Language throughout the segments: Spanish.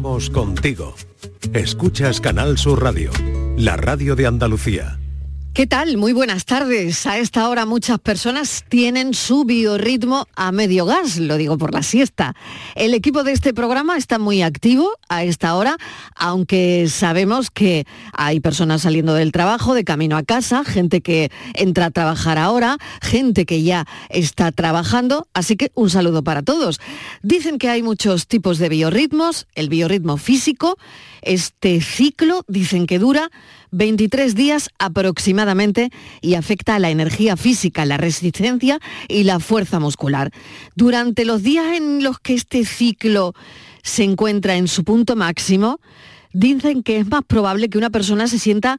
Vamos contigo. Escuchas Canal Sur Radio, la radio de Andalucía. ¿Qué tal? Muy buenas tardes. A esta hora muchas personas tienen su biorritmo a medio gas, lo digo por la siesta. El equipo de este programa está muy activo a esta hora, aunque sabemos que hay personas saliendo del trabajo, de camino a casa, gente que entra a trabajar ahora, gente que ya está trabajando, así que un saludo para todos. Dicen que hay muchos tipos de biorritmos, el biorritmo físico, este ciclo dicen que dura 23 días aproximadamente y afecta a la energía física, la resistencia y la fuerza muscular. Durante los días en los que este ciclo se encuentra en su punto máximo, dicen que es más probable que una persona se sienta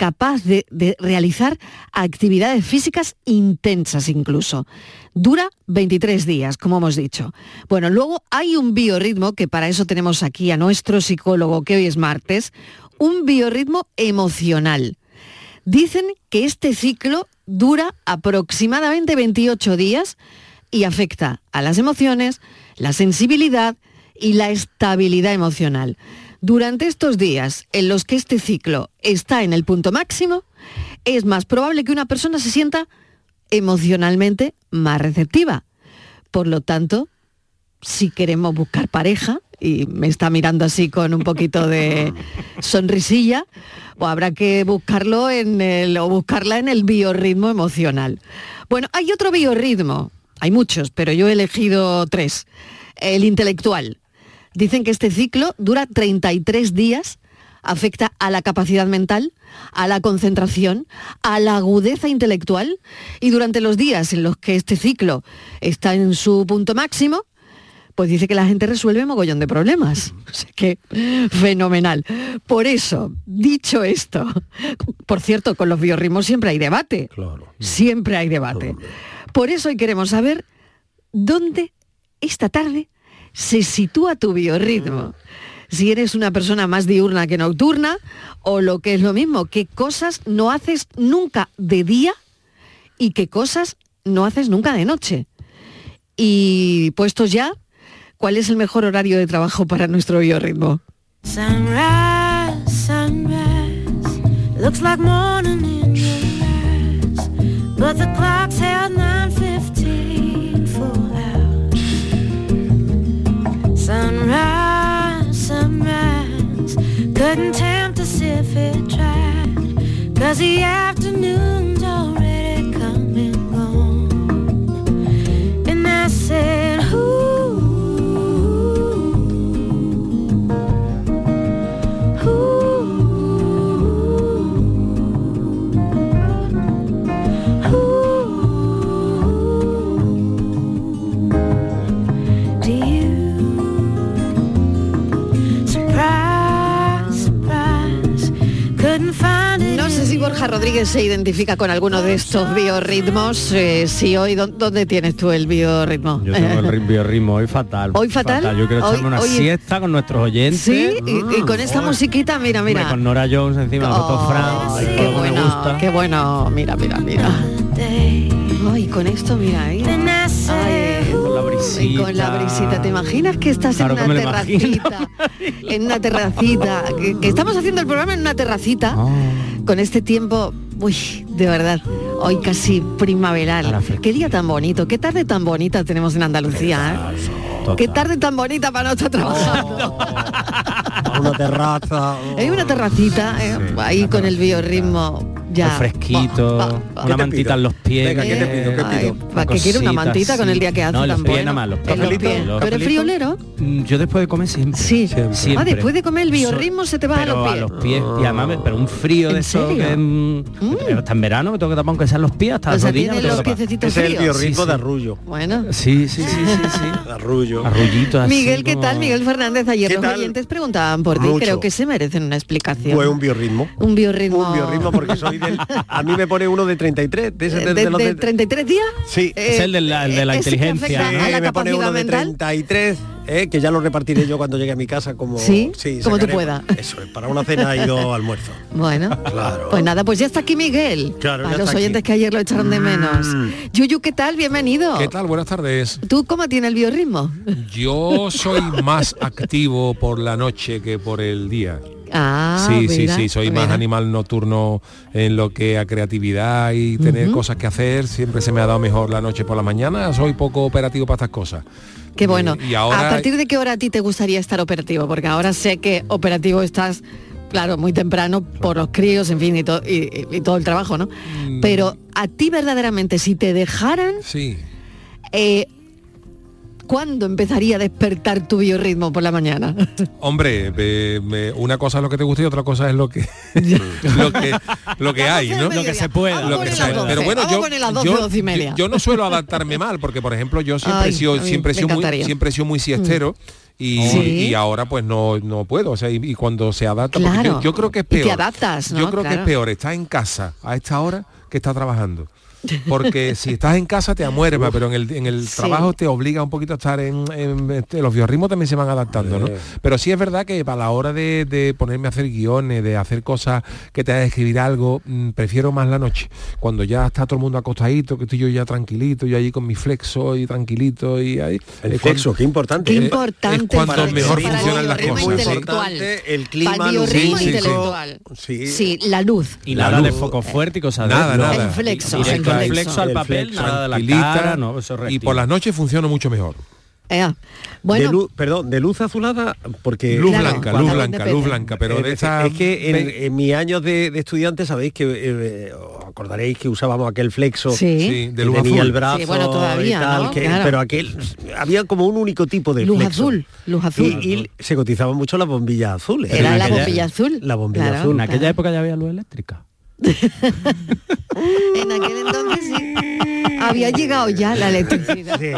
capaz de, realizar actividades físicas intensas incluso. Dura 23 días, como hemos dicho. Bueno, luego hay un biorritmo, que para eso tenemos aquí a nuestro psicólogo, que hoy es martes, un biorritmo emocional. Dicen que este ciclo dura aproximadamente 28 días y afecta a las emociones, la sensibilidad y la estabilidad emocional. Durante estos días en los que este ciclo está en el punto máximo, es más probable que una persona se sienta emocionalmente más receptiva. Por lo tanto, si queremos buscar pareja, y me está mirando así con un poquito de sonrisilla, o habrá que buscarlo en el, o buscarla en el biorritmo emocional. Bueno, hay otro biorritmo, hay muchos, pero yo he elegido tres. El intelectual. Dicen que este ciclo dura 33 días, afecta a la capacidad mental, a la concentración, a la agudeza intelectual y durante los días en los que este ciclo está en su punto máximo, pues dice que la gente resuelve mogollón de problemas. O sea que fenomenal. Por eso, dicho esto, por cierto, con los biorritmos siempre hay debate. Claro. Siempre hay debate. Por eso hoy queremos saber dónde esta tarde se sitúa tu biorritmo. Si eres una persona más diurna que nocturna, o lo que es lo mismo, qué cosas no haces nunca de día y qué cosas no haces nunca de noche. Y puestos ya, ¿cuál es el mejor horario de trabajo para nuestro biorritmo? Sunrise, sunrise, looks like morning in your eyes, but the clock's held 9:15 full hours. Sunrise, sunrise, couldn't tempt us if it tried, 'cause the afternoon's No sé si Borja Rodríguez se identifica con alguno de estos biorritmos. Eh, si hoy, ¿dó- ¿dónde tienes tú el biorritmo? Yo tengo el ri- biorritmo hoy fatal. ¿Hoy fatal? Yo quiero Hoy- echarme una hoy- siesta con nuestros oyentes. Sí, y, y con esta Oh. musiquita, mira, Hombre, mira. con Nora Jones encima, Oh, Fran. qué que me bueno, gusta. qué bueno. Mira, mira, mira. Ay, con esto, mira ahí. Then Brisita. con la brisita. ¿Te imaginas que estás Claro que en una terracita? en una terracita. Que, estamos haciendo el programa en una terracita. Oh. Con este tiempo, uy, de verdad, hoy casi primaveral. Qué día tan bonito, qué tarde tan bonita tenemos en Andalucía, ¿eh? Total. Qué tarde tan bonita para no estar trabajando. Una terraza. Hay una terracita eh, Sí, ahí con el biorritmo ya. Fresquito, Va, va, va. una mantita en los pies. Venga, ¿qué te pido? ¿Qué Ay, pido? ¿para qué quiere una mantita con el día que hace No, en los tan pies bueno? nada más, los En pies. los Cafelito, pies. los ¿Tú eres friolero? Mm, Yo después de comer siempre. Sí. Siempre. Ah, después de comer el biorritmo se te va a pero los pies. a los pies. Y además, me- pero un frío ¿En de eso que mm, pero hasta en verano me tengo que tapar aunque sean los pies, hasta O las rodillas. los piececitos Ese es el biorritmo Sí, de arrullo. Bueno. Sí, sí, sí, sí, arrullo. Arrullito así. Miguel, ¿qué tal? Miguel Fernández, ayer ¿Qué los oyentes preguntaban por ti. Creo que se merecen una explicación. Fue un biorritmo. Un biorritmo. Un biorritmo porque soy del- a mí me pone uno de 33, de, ese de, ¿De, de los de de- 33 días? Sí. Es el de la- el de la ¿ese que inteligencia, la Sí, me pone de mental? 33, eh, que ya lo repartiré yo cuando llegue a mi casa como Sí, como tú puedas. Eso es, para una cena y dos almuerzos. Bueno, Claro. pues nada, pues ya está aquí Miguel. Claro, a los oyentes aquí. que ayer lo echaron de menos. Mm. Yuyu, ¿qué tal? Bienvenido. ¿Qué tal? Buenas tardes. ¿Tú cómo tiene el biorritmo? Yo soy más activo por la noche que por el día. Ah, sí, sí, sí, soy más animal nocturno en lo que a creatividad y tener cosas que hacer. Siempre se me ha dado mejor la noche por la mañana. Soy poco operativo para estas cosas. Qué bueno. Y ahora ¿A partir de qué hora a ti te gustaría estar operativo? Porque ahora sé que operativo estás, claro, muy temprano por los críos, en fin, y, to- y- y- y todo el trabajo, ¿no? Mm. Pero a ti verdaderamente, si te dejaran, sí. eh, ¿cuándo empezaría a despertar tu biorritmo por la mañana? Hombre, me- una cosa es lo que te gusta y otra cosa es lo que lo que lo que hay, ¿no? Lo que se pueda. Vamos Lo que 12, Pero bueno, yo, poner las 12, yo, 12 y media. yo- yo no suelo adaptarme mal, porque por ejemplo yo siempre Ay, he sido siempre he me sido muy siempre he sido muy siestero. Y, Sí. y ahora pues no, no puedo, o sea, y, y cuando se adapta, porque yo, yo creo que es Y te peor. adaptas, ¿no? Yo creo que es peor estar en casa a esta hora que estar trabajando. Porque si estás en casa te amuerva, pero en el, en el Sí. trabajo te obliga un poquito a estar en, en- este, los biorritmos también se van adaptando, ¿no? Pero sí es verdad que para la hora de, de ponerme a hacer guiones, de hacer cosas que te haga escribir algo, mm, prefiero más la noche. Cuando ya está todo el mundo acostadito, que estoy yo ya tranquilito, yo allí con mi flexo y tranquilito y ahí. El es flexo, qué importante. Qué eh, importante es cuando el mejor funcionan las cosas. sí. el clima biorritmo lumínico. intelectual. Sí. Sí, la luz. Y La nada de luz. foco fuerte y cosas de Nada, eso. nada. El flexo, el Al flexo. flexo al El papel, flexo. nada de la cara, no, eso es y por las noches funciona mucho mejor. Ea. Bueno, de luz, perdón, de luz azulada, porque Luz Claro, blanca, luz blanca, luz blanca, pero Eh, de esa es que en, en mis años de, de estudiante sabéis que eh, os acordaréis que usábamos aquel flexo sí. de que luz tenía azul. el brazo Sí, bueno, todavía, y tal, ¿no? que- Claro. pero aquel había como un único tipo de Luz flexo. azul, luz azul. Y, y se cotizaban mucho las bombillas azules. Era la aquella- bombilla azul. La bombilla Claro, azul. En aquella claro. época ya había luz eléctrica. En aquel entonces sí. Había llegado ya la electricidad. Sí.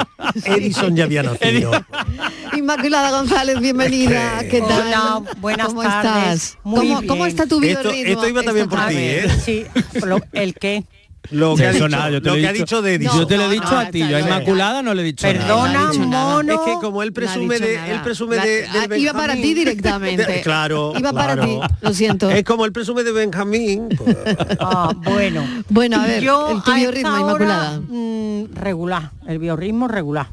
Edison ya había nacido. Inmaculada González, bienvenida. ¿Qué tal? Hola, buenas ¿Cómo tardes. estás? Muy ¿Cómo, bien. cómo está tu Esto- biorritmo? esto iba también por ti? ¿eh? Sí, lo- el qué. Lo que, ha dicho, nada, yo te lo que ha dicho. de. Yo te lo he dicho no, a ti, yo a Inmaculada no le he dicho nada. No ha Perdona, mono. Es que como él presume de, nada. él presume La- de, del iba para ti directamente. claro. Iba para claro. ti, lo siento. Es como él presume de Benjamín. pues, Ah, bueno. Bueno, a ver, Yo el tu biorritmo, Inmaculada. mm, regular, el biorritmo regular.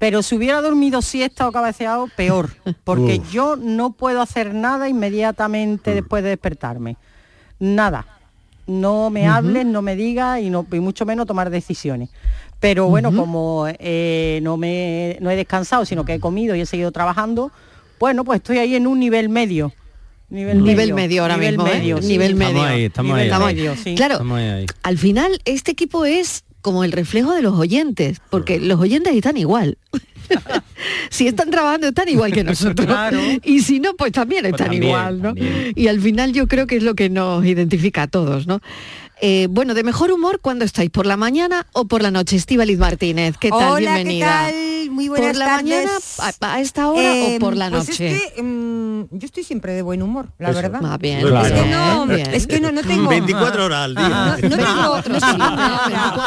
Pero si hubiera dormido siesta o cabeceado, peor. Porque Uf. yo no puedo hacer nada inmediatamente Mm. después de despertarme. Nada. No me hables, no me digas y, no, y mucho menos tomar decisiones. Pero bueno, como eh, no, me, no he descansado, sino que he comido y he seguido trabajando, bueno, pues estoy ahí en un nivel medio. Nivel, Nivel medio ahora nivel mismo, ¿eh? medio, sí. Nivel Estamos medio. ahí, estamos Nivel ahí. Estamos ahí. medio, sí. Claro, Estamos ahí, ahí. al final este equipo es como el reflejo de los oyentes, porque los oyentes están igual. Si están trabajando están igual que nosotros. Claro. Y si no, pues también Pues están también, igual, ¿no? también. Y al final yo creo que es lo que nos identifica a todos, ¿no? Eh, bueno, de mejor humor cuando estáis, por la mañana o por la noche. Estíbaliz Martínez, ¿qué tal? Hola, Bienvenida. ¿qué tal? Muy buenas ¿Por la tardes. mañana a, a esta hora Eh, o por la pues noche? es que mm, yo estoy siempre de buen humor, la Eso. verdad. Ah, bien, Claro. Es que no, bien. es que no, no tengo 24 horas al día. no, no tengo, no tengo una hora,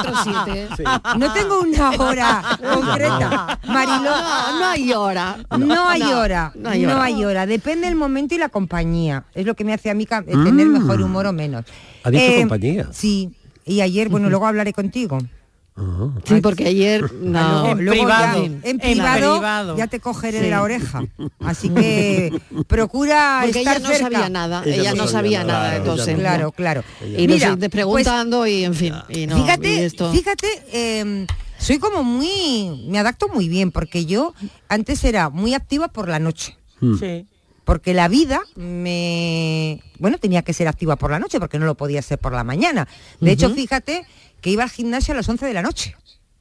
24-7. no tengo una hora concreta. Mariló, No, no hay hora. no hay hora, No hay hora. no hay hora. Depende del momento y la compañía. Es lo que me hace a mí eh, tener mejor humor o menos. ¿Ha dicho compañía? Sí. Y ayer, bueno, luego hablaré contigo. Sí, porque ayer no. Luego- En luego privado, ya- en en privado, privado. ya te cogeré Sí. de la oreja. Así que procura Porque estar ella no cerca. sabía nada, Ella ella, no no sabía sabía nada, nada, entonces. no. Claro, claro. Y nos Mira, sigues preguntando y en fin. Y no, y fíjate, esto- fíjate, eh, soy como muy, me adapto muy bien porque yo antes era muy activa por la noche. Sí. Porque la vida me, bueno, tenía que ser activa por la noche porque no lo podía ser por la mañana. De hecho, fíjate que iba al gimnasio a las 11 de la noche.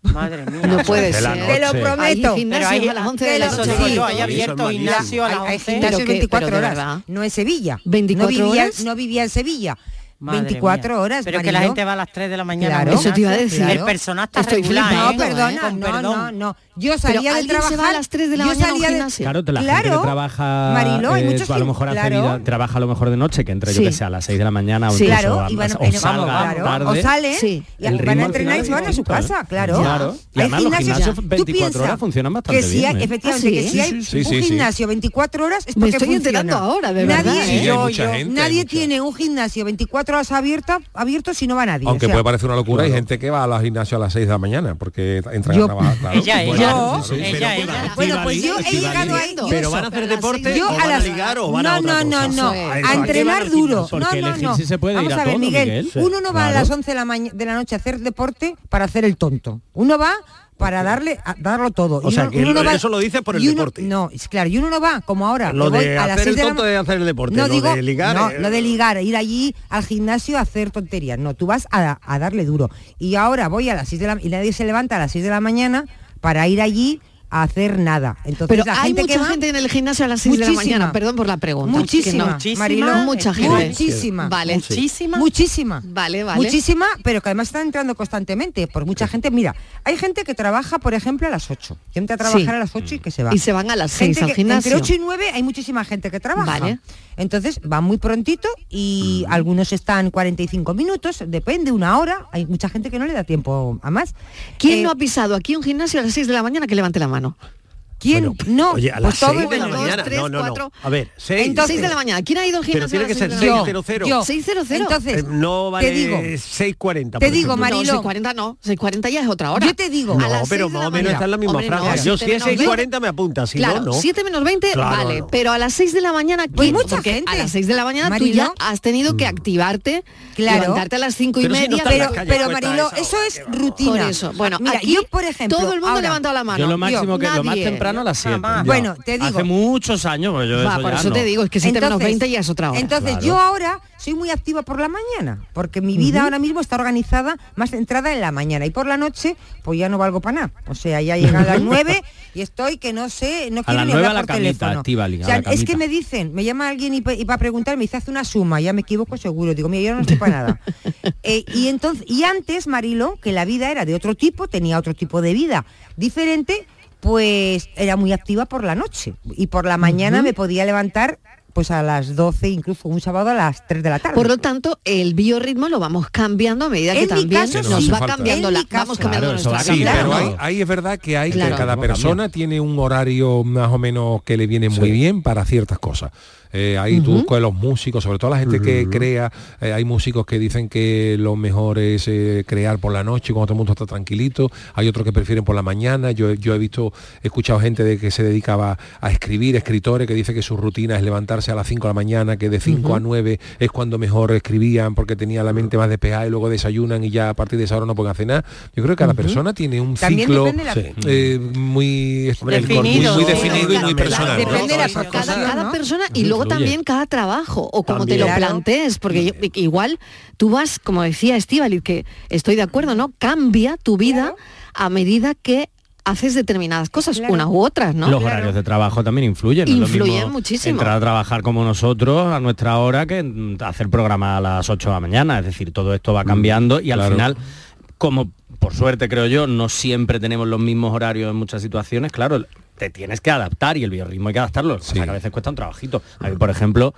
Madre mía. No puede ser. Te lo prometo. Hay Pero hay- a las 11 que de la noche. Digo yo, Sí. hay abierto es gimnasio a Hay, las hay 11. gimnasios Pero que- 24 pero de horas, no en Sevilla. 24 no vivía, horas. No vivía en Sevilla. Madre 24 mía. horas. Pero que la gente va a las 3 de la mañana. Claro. Eso te iba a decir. El personal está Estoy regular, flipando, ¿eh? No, perdona, Con no, perdón. no, no. Yo salía de ¿alguien se trabajar. va a las 3 de la yo mañana salía de-? Claro, la Claro. gente que trabaja Marilo, hay eh, muchos a lo mejor hace claro. vida- trabaja a lo mejor de noche, que entre yo Sí. que sé a las 6 de la mañana o Sí. incluso Claro, a- y van, o salga claro, tarde. o salen Sí. y El van a entrenar y se van a es su casa, ¿eh? claro. Claro. Y Hay además los gimnasios- gimnasios tú 24 horas piensas funcionan bastante que si bien, hay, efectivamente, que si hay un gimnasio 24 horas es Me porque estoy enterando funciona. ahora, de nadie, verdad, yo- yo- nadie tiene un gimnasio 24 horas abierta, abierto si no va nadie. Aunque o sea, puede parecer una locura, hay gente que va a los gimnasios a las 6 de la mañana porque entran Yo- a trabajar. Claro. Ella, Bueno, ella, sí, sí. ella, ella. Bueno, pues yo he llegado ahí. Pero van a hacer Pero a las deporte Yo o van a las ligar o van no, a otra no, no, cosa. a ¿A qué van entrenar duro. gimnasio? Porque no, no, elegir no. si se puede Vamos ir a a ver, todo, Miguel, uno no va a Claro. las 11 de la, maña- de la noche a hacer deporte para hacer el tonto. Uno va para darle a darlo todo. O Y sea, uno- que uno no va- eso lo dices por el uno- deporte. No, es claro, y uno no va como ahora. Lo que voy de a las hacer 6 el de la de hacer el deporte, No lo digo, de ligar, no, eh. lo de ligar, ir allí al gimnasio a hacer tonterías. No, tú vas a, a darle duro. Y ahora voy a las 6 de la y nadie se levanta a las 6 de la mañana para ir allí a hacer nada. Entonces Pero la hay gente que mucha va- gente en el gimnasio a las 6 de la mañana. Perdón por la pregunta. Muchísima, no. Muchísima. Mucha gente. Muchísima. Vale. Muchísima. Muchísima. Vale, vale. Muchísima, pero que además están entrando constantemente. Por mucha gente, mira, hay gente que trabaja, por ejemplo, a las 8. Que entra a trabajar Sí. a las 8 y que se va. Y se van a las 6 Gente al que gimnasio. Entre 8 y 9 hay muchísima gente que trabaja. Vale. Entonces van muy prontito y algunos están 45 minutos, depende, una hora. Hay mucha gente que no le da tiempo a más. ¿Quién Eh, no ha pisado aquí un gimnasio a las 6 de la mañana que levante la mano? bueno. ¿Quién? Bueno, no, Oye, a pues las todo 6 de la mañana. tres, no, no, cuatro. no. A ver, 6. Entonces- 6 de la mañana. ¿Quién ha ido al Pero gimnasio? tiene a que ser seis de la mañana? 600. Yo. 600. Entonces, no vale te digo, 640. te digo. Marilo. No, 640 no. 640 ya es otra hora. Yo te digo. A No, las pero más o menos está en la misma franja. Yo si es menos 640 me apunta, si claro, no, no. 7 menos 20, Claro, vale, no. pero a las 6 de la mañana, Pues ¿quién? mucha Porque gente. A las 6 de la mañana Marilo. tú ya has tenido que activarte, Claro. levantarte a las 5 y Pero media. Pero, pero Marilo, eso es rutina. Bueno, mira, aquí yo por ejemplo, todo el mundo ha levantado la mano. Yo lo máximo que lo más. Temprano a las 7. Jamás. Bueno, te digo. Hace muchos años, pues yo Va, eso por ya eso no. te digo, es que 7 menos Entonces- 20 ya es otra hora. Entonces Claro. yo ahora soy muy activa por la mañana, porque mi vida ahora mismo está organizada más centrada en la mañana y por la noche pues ya no valgo para nada. O sea, ya llegan las 9 y estoy que no sé, no quiero las ni nueve hablar a la por camita, teléfono. A o sea, la es que me dicen, me llama alguien y, pa- y para preguntar me dice hace una suma, ya me equivoco seguro, digo, mira, yo no estoy para nada. Eh, y entonces y antes Marilo, que la vida era de otro tipo, tenía otro tipo de vida diferente, pues era muy activa por la noche y por la mañana me podía levantar pues a las 12, incluso un sábado a las 3 de la tarde. Por lo tanto, el biorritmo lo vamos cambiando a medida que En también caso, nos sí. va cambiando En la, vamos cambiando Claro, nuestra Sí, vida. pero hay, ahí es verdad que hay Claro. que cada persona tiene un horario más o menos que le viene muy bien para ciertas cosas. Eh, ahí tú con los músicos, sobre todo la gente que crea, eh, hay músicos que dicen que lo mejor es eh, crear por la noche cuando todo el mundo está tranquilito, hay otros que prefieren por la mañana, yo, yo he visto, he escuchado gente de que se dedicaba a escribir, escritores que dice que su rutina es levantarse a las 5 de la mañana, que de 5 a 9 es cuando mejor escribían porque tenía la mente más despejada y luego desayunan y ya a partir de esa hora no pueden hacer nada. Yo creo que cada persona tiene un También ciclo la- eh, muy, el muy, Definido, muy sí. definido y muy personal. ¿no? Depende de la Cada- cada, profesión, cada ¿no? persona y luego Influye. también cada trabajo o como También. te lo plantees porque yo- igual tú vas como decía Estíbaliz que estoy de acuerdo no cambia tu vida a medida que haces determinadas cosas Claro. unas u otras no Los horarios de trabajo también influyen. no es lo Influyen mismo muchísimo. Entrar a trabajar como nosotros a nuestra hora que mm, hacer programa a las 8 de la mañana. Es decir, todo esto va cambiando y al claro. final, como por suerte creo yo, no siempre tenemos los mismos horarios en muchas situaciones, claro, te tienes que adaptar y el biorritmo hay que adaptarlo. O sea, Sí. que a veces cuesta un trabajito. A mí, por ejemplo,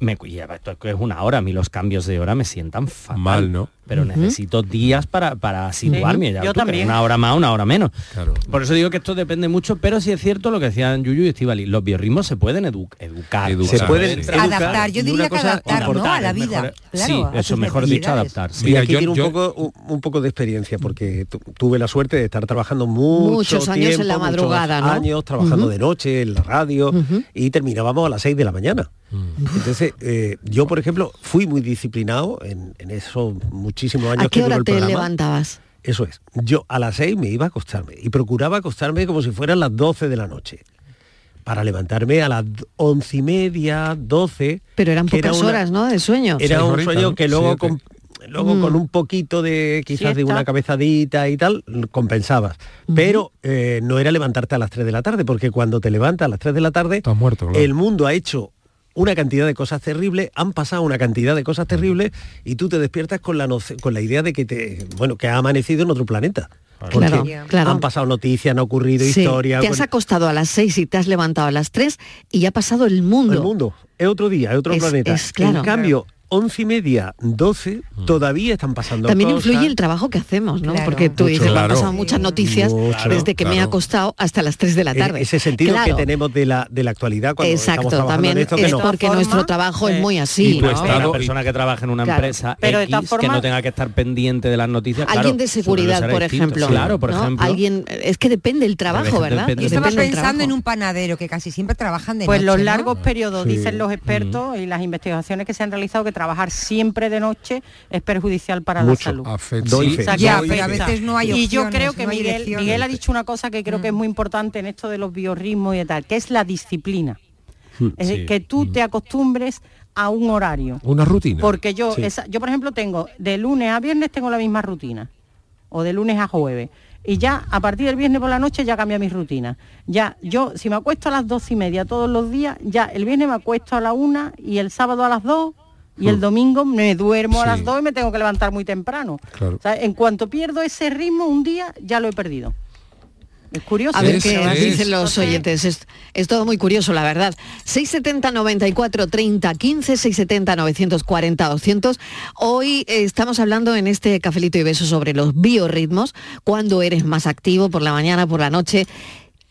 me esto es una hora, a mí los cambios de hora me sientan fatal. Mal, ¿no? Pero necesito días para, para situarme. ya yo tú, también. Una hora más, una hora menos. Claro. Por eso digo que esto depende mucho, pero sí es cierto lo que decían Yuyu y Estivali, los biorritmos se pueden edu- educar. Educar, Se pueden sí. educar. Adaptar, yo diría que adaptar, ¿no? A la vida. mejor- Claro, sí, eso mejor dicho, adaptar. sí. Mira, aquí yo- tiene un, yo- poco, un, un poco de experiencia porque tu- tuve la suerte de estar trabajando mucho Muchos años en la muchos madrugada, ¿no? años trabajando de noche en la radio y terminábamos a las 6 de la mañana. Entonces, eh, yo, por ejemplo, fui muy disciplinado en, en esos muchísimos años a qué que duró hora el te programa. levantabas Eso es. Yo a las 6 me iba a acostarme y procuraba acostarme como si fueran las 12 de la noche. Para levantarme a las once y media, 12. pero eran era pocas una- horas no de sueño Era un sueño que luego, con, luego Mm. con un poquito de quizás de una cabezadita y tal, compensabas. Pero eh, no era levantarte a las 3 de la tarde, porque cuando te levantas a las 3 de la tarde, Estás muerto, claro. el mundo ha hecho una cantidad de cosas terribles, han pasado una cantidad de cosas terribles y tú te despiertas con la, con la idea de que te, bueno, que ha amanecido en otro planeta. Claro, claro. han pasado noticias, han ocurrido Sí, historias. Te has bueno, acostado a las 6 y te has levantado a las 3 y ha pasado el mundo. el mundo. Es otro día, es otro Es- planeta. es claro. en cambio, once y media, 12, todavía están pasando También cosas. influye el trabajo que hacemos, ¿no? Claro. Porque tú Mucho. dices, me han Claro. pasado muchas noticias Mucho. desde que me he Claro. acostado hasta las 3 de la E- tarde. Ese sentido Claro. que tenemos de la, de la actualidad cuando Exacto, estamos trabajando también en esto, que es no. porque forma, nuestro trabajo es eh, muy y así, tu ¿no? estado- Una persona que trabaja en una Claro. empresa Pero de que no tenga que estar pendiente de las noticias. claro, Alguien de seguridad, por distinto. ejemplo. Claro, por ¿no? ejemplo. Alguien, es que depende el trabajo, ¿verdad? depende Yo estaba pensando en un panadero que casi siempre trabajan de Pues los largos periodos, dicen los expertos y las investigaciones que se han realizado, que trabajar siempre de noche es perjudicial para Mucho. la salud. Afecta. Doy Sí. fe. O sea, que Ya, afecta. pero a veces no hay Y yo creo que no Miguel. Miguel ha dicho una cosa que creo que es muy importante en esto de los biorritmos y tal, que es la disciplina. Es decir, que tú te acostumbres a un horario. Una rutina. Porque yo, Sí. esa- yo por ejemplo tengo de lunes a viernes tengo la misma rutina o de lunes a jueves y ya a partir del viernes por la noche ya cambia mi rutina. Ya yo si me acuesto a las dos y media todos los días, ya el viernes me acuesto a la una y el sábado a las dos y el domingo me duermo a las dos y me tengo que levantar muy temprano. Claro. O sea, en cuanto pierdo ese ritmo un día ya lo he perdido. Es curioso. A ver Es- qué es- dicen los oyentes. Es, es todo muy curioso, la verdad. 670 94 30 15, 670 940 200. Hoy eh, estamos hablando en este cafelito y beso sobre los biorritmos, cuando eres más activo por la mañana, por la noche.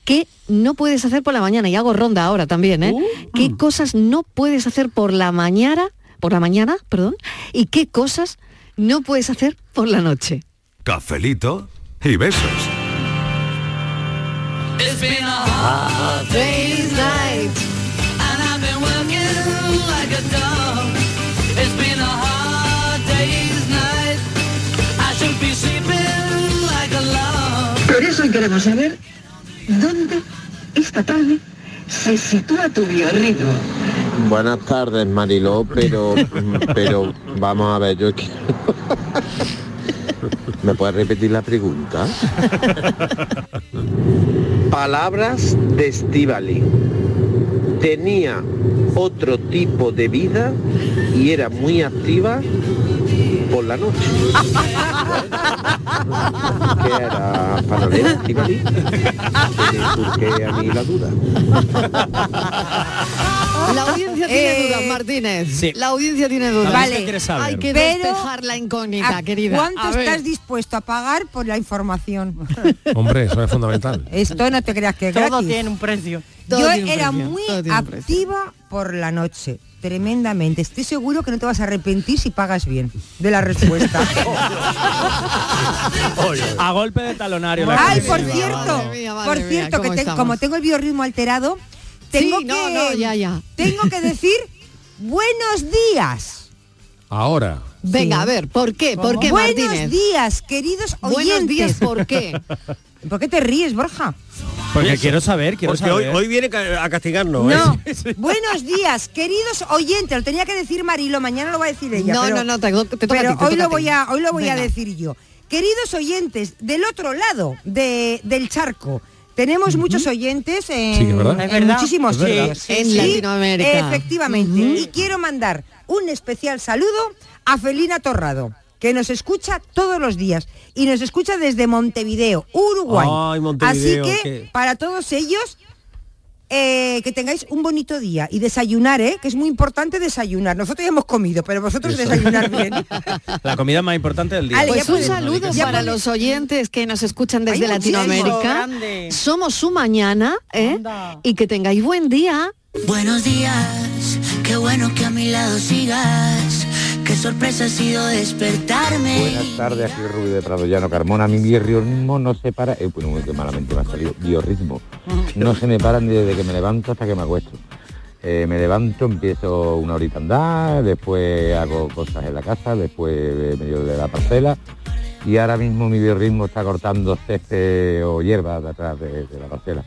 ¿Qué no puedes hacer por la mañana? Y hago ronda ahora también, ¿eh? ¿Qué cosas no puedes hacer por la mañana, por la mañana, perdón? ¿Y qué cosas no puedes hacer por la noche? Cafelito y besos. Por eso hoy queremos saber dónde esta tarde se sitúa tu biorritmo. Buenas tardes, Mariló, pero, pero vamos a ver, yo quiero... ¿Me puedes repetir la pregunta? Palabras de Estivali. Tenía otro tipo de vida y era muy activa por la noche. ¿Qué era panadera, Estivali? ¿Por qué a mí la duda? La audiencia tiene Eh, dudas, Martínez. sí. La audiencia tiene dudas. Vale. Hay que despejar la incógnita, ¿A querida. ¿Cuánto estás dispuesto a pagar por la información? Hombre, eso es fundamental. Esto no te creas que es Todo gratis. tiene un precio. Todo Yo era precio, muy activa por la noche, tremendamente. Estoy seguro que no te vas a arrepentir si pagas bien de la respuesta. A golpe de talonario. la Ay, por cierto, madre mía, madre por mía, cierto, ¿cómo que te- como tengo el biorritmo alterado, tengo Sí, que no, no, ya, ya. tengo que decir buenos días. Ahora. Venga, Sí. a ver, ¿por qué? ¿Por qué, buenos Martínez? días, queridos oyentes. Buenos días, ¿por qué? ¿Por qué te ríes, Borja? Porque quiero saber, quiero Porque hoy, saber. hoy viene ca- a castigarnos. ¿eh? No. Buenos días, queridos oyentes. Lo tenía que decir Marilo, mañana lo va a decir ella. No, pero- no, no, te, te toca a pero ti, te hoy toca lo a ti. voy a hoy lo voy a decir yo. Queridos oyentes, del otro lado de- del charco. Tenemos muchos oyentes en, Sí, verdad. en Es verdad. muchísimos Es verdad. sitios. En Latinoamérica. Efectivamente. Y quiero mandar un especial saludo a Felina Torrado, que nos escucha todos los días y nos escucha desde Montevideo, Uruguay. Ay, Montevideo, Así que qué- para todos ellos eh, que tengáis un bonito día y desayunar, ¿eh? que es muy importante desayunar. Nosotros ya hemos comido, pero vosotros desayunar bien. La comida más importante del día. Ale, Pues un saludo ya para puedes- los oyentes que nos escuchan desde. Latinoamérica. Somos su mañana, ¿eh? Anda. Y que tengáis buen día. Buenos días, qué bueno que a mi lado sigas. Qué sorpresa ha sido despertarme. Buenas tardes, aquí Rubio de Prado Llano Carmona. Mi biorritmo no se para. Eh, bueno, muy que malamente me ha salido. Biorritmo. No se me para ni desde que me levanto hasta que me acuesto. Eh, me levanto, empiezo una horita a andar, después hago cosas en la casa, después eh, medio de la parcela. Y ahora mismo mi biorritmo está cortando césped o hierba de atrás de, de la parcela.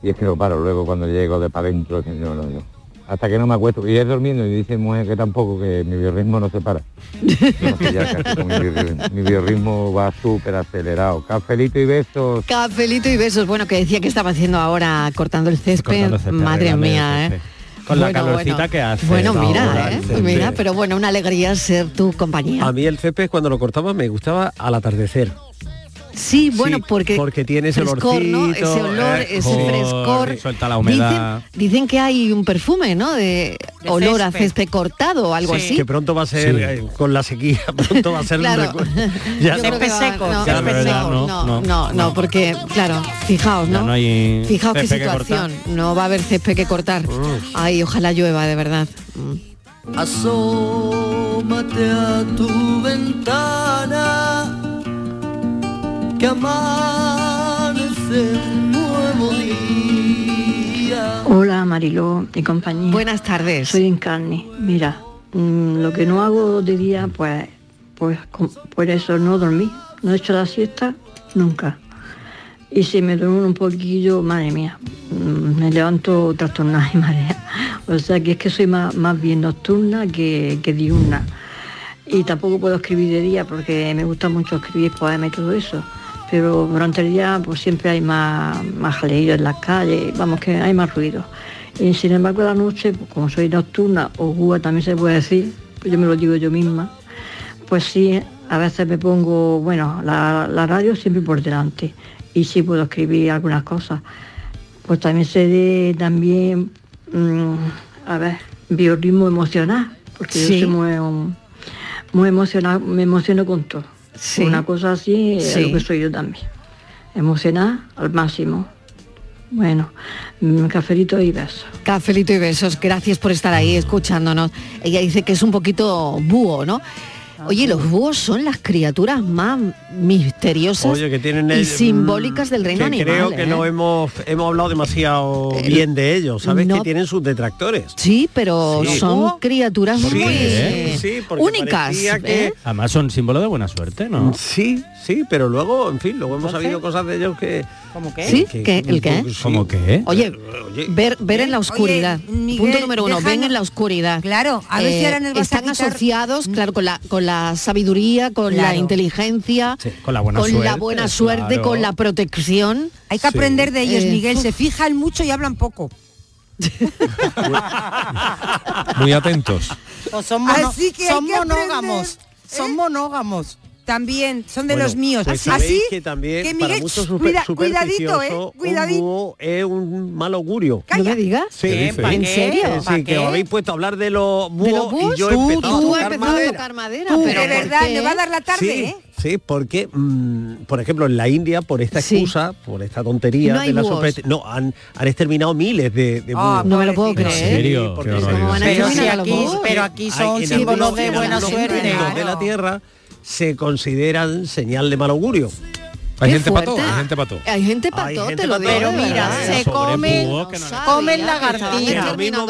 Y es que no paro. Luego cuando llego de para adentro, que no, no, no. Hasta que no me acuesto. Y es durmiendo y dice mujer que tampoco, que mi biorritmo no se para. No sé ya casi con mi, biorritmo. Mi biorritmo va súper acelerado. Cafelito y besos. Cafelito y besos. Bueno, que decía que estaba haciendo ahora cortando el césped. Cortando el césped, Madre mía, ¿eh? Con la calorcita bueno. que hace. Bueno, No, mira, ¿eh? Mira, pero bueno, una alegría ser tu compañía. A mí el césped cuando lo cortaba me gustaba al atardecer. Sí, bueno, Sí, porque porque tiene ese frescor, ese olor, eh, ese Frescor, frescor. suelta la humedad. Dicen, dicen que hay un perfume, ¿no? De, De olor a césped. cortado o algo Sí. así. Que pronto va a ser, Sí. eh, con la sequía, pronto va a ser Claro. Ya seco, no, césped seco. no, No, no, no, no, porque, claro, fijaos, ¿no? no hay Fijaos qué situación, no va a haber césped que cortar. Ay, ojalá llueva, de verdad. Mm. Asómate a tu ventana que amanece un nuevo día. Hola Mariló y compañía. Buenas tardes. Soy Encarni. Mira, mm, lo que no hago de día, pues, pues por eso no dormí. No he hecho la siesta nunca. Y si me duermo un poquillo, madre mía, mm, me levanto trastornada y marea. O sea que es que soy más, más bien nocturna que, que diurna. Y tampoco puedo escribir de día porque me gusta mucho escribir poemas y todo eso. Pero durante el día pues siempre hay más, más jaleillo en las calles, vamos que hay más ruido. Y sin embargo la noche, pues, como soy nocturna, o gua también se puede decir, pues yo me lo digo yo misma, pues sí, a veces me pongo, bueno, la, la radio siempre por delante y sí puedo escribir algunas cosas. Pues también se de también, mm, a ver, biorritmo emocional, porque Sí. yo soy muy, muy emocional, me emociono con todo. Sí. Una cosa así es Sí. lo que soy yo también. Emocional al máximo. Bueno, mm, cafelito y besos. Cafelito y besos, gracias por estar ahí escuchándonos. Ella dice que es un poquito búho, ¿no? Oye, los búhos son las criaturas más misteriosas Oye, que tienen y el- simbólicas del reino que animal. Creo que ¿eh? no hemos, hemos hablado demasiado El- bien de ellos, ¿sabes? no- Que tienen sus detractores. Sí, pero Sí. son criaturas Sí, muy ¿eh? sí, únicas. que- ¿eh? Además son símbolo de buena suerte, ¿no? Sí, sí, pero luego, en fin, luego hemos Entonces, sabido cosas de ellos que... ¿Cómo qué? ¿Sí? ¿Qué? ¿El qué? ¿Cómo qué? Oye, Oye, ver, ver en la oscuridad. Oye, Miguel, Punto número uno, ven en la oscuridad. Eh, Claro, a ver si ahora nos vas a Están quitar- asociados, claro, con la, con la sabiduría, con la inteligencia, Sí, con la buena con suerte. la buena suerte, claro. con la protección. Hay que aprender de ellos, Eh, Miguel. Se fijan mucho y hablan poco. Muy atentos. O son, mono- Así que hay son que aprender, monógamos. ¿eh? Son monógamos. También son de Bueno, los míos. pues Así sabéis que también que para Miguel, muchos shh, super- cuida- cuidadito, ¿eh? Cuidadito. es un mal augurio. ¿No me digas? Sí, sí. ¿Pa' ¿En serio? Eh, ¿Pa' sí, que qué? os habéis puesto a hablar de los ¿De búhos los búhos? y yo he empezado tú a tocar a madera. tocar madera, Tú, pero de ¿por verdad, me va a dar la tarde, Sí, ¿eh? sí, porque, mm, por ejemplo, en la India, por esta Sí. excusa, por esta tontería No hay de la supersti- no, han, han exterminado miles de, de Ah, búhos. No me lo puedo creer. ¿En serio? Pero, los aquí, pero aquí son símbolos de en buena suerte. de la tierra se consideran señal de mal augurio. Hay gente para todo, fuerte. hay gente para todo. Hay gente para Hay todo, gente te lo digo. Pero mira, se comen, no- comen lagartijas. Lo mismo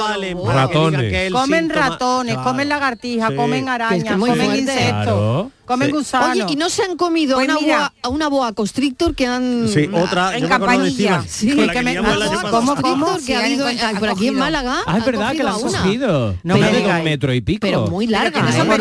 Ratones. comen síntoma- ratones, Claro. comen lagartijas, Sí. comen es arañas, comen fuerte. insectos, Claro. Comen Sí. gusanos. Oye, ¿y no se han comido Pues una, mira. boa, a una boa constrictor que han... Sí, otra, en yo me acuerdo de campanilla. Estíbal, Sí, que que me- ah, constrictor Sí, que ha habido ah, por aquí en. Málaga. Ah, es verdad que la han cogido. No me de dos digáis. metros y pico. Pero muy larga, no ¿eh? son. Muy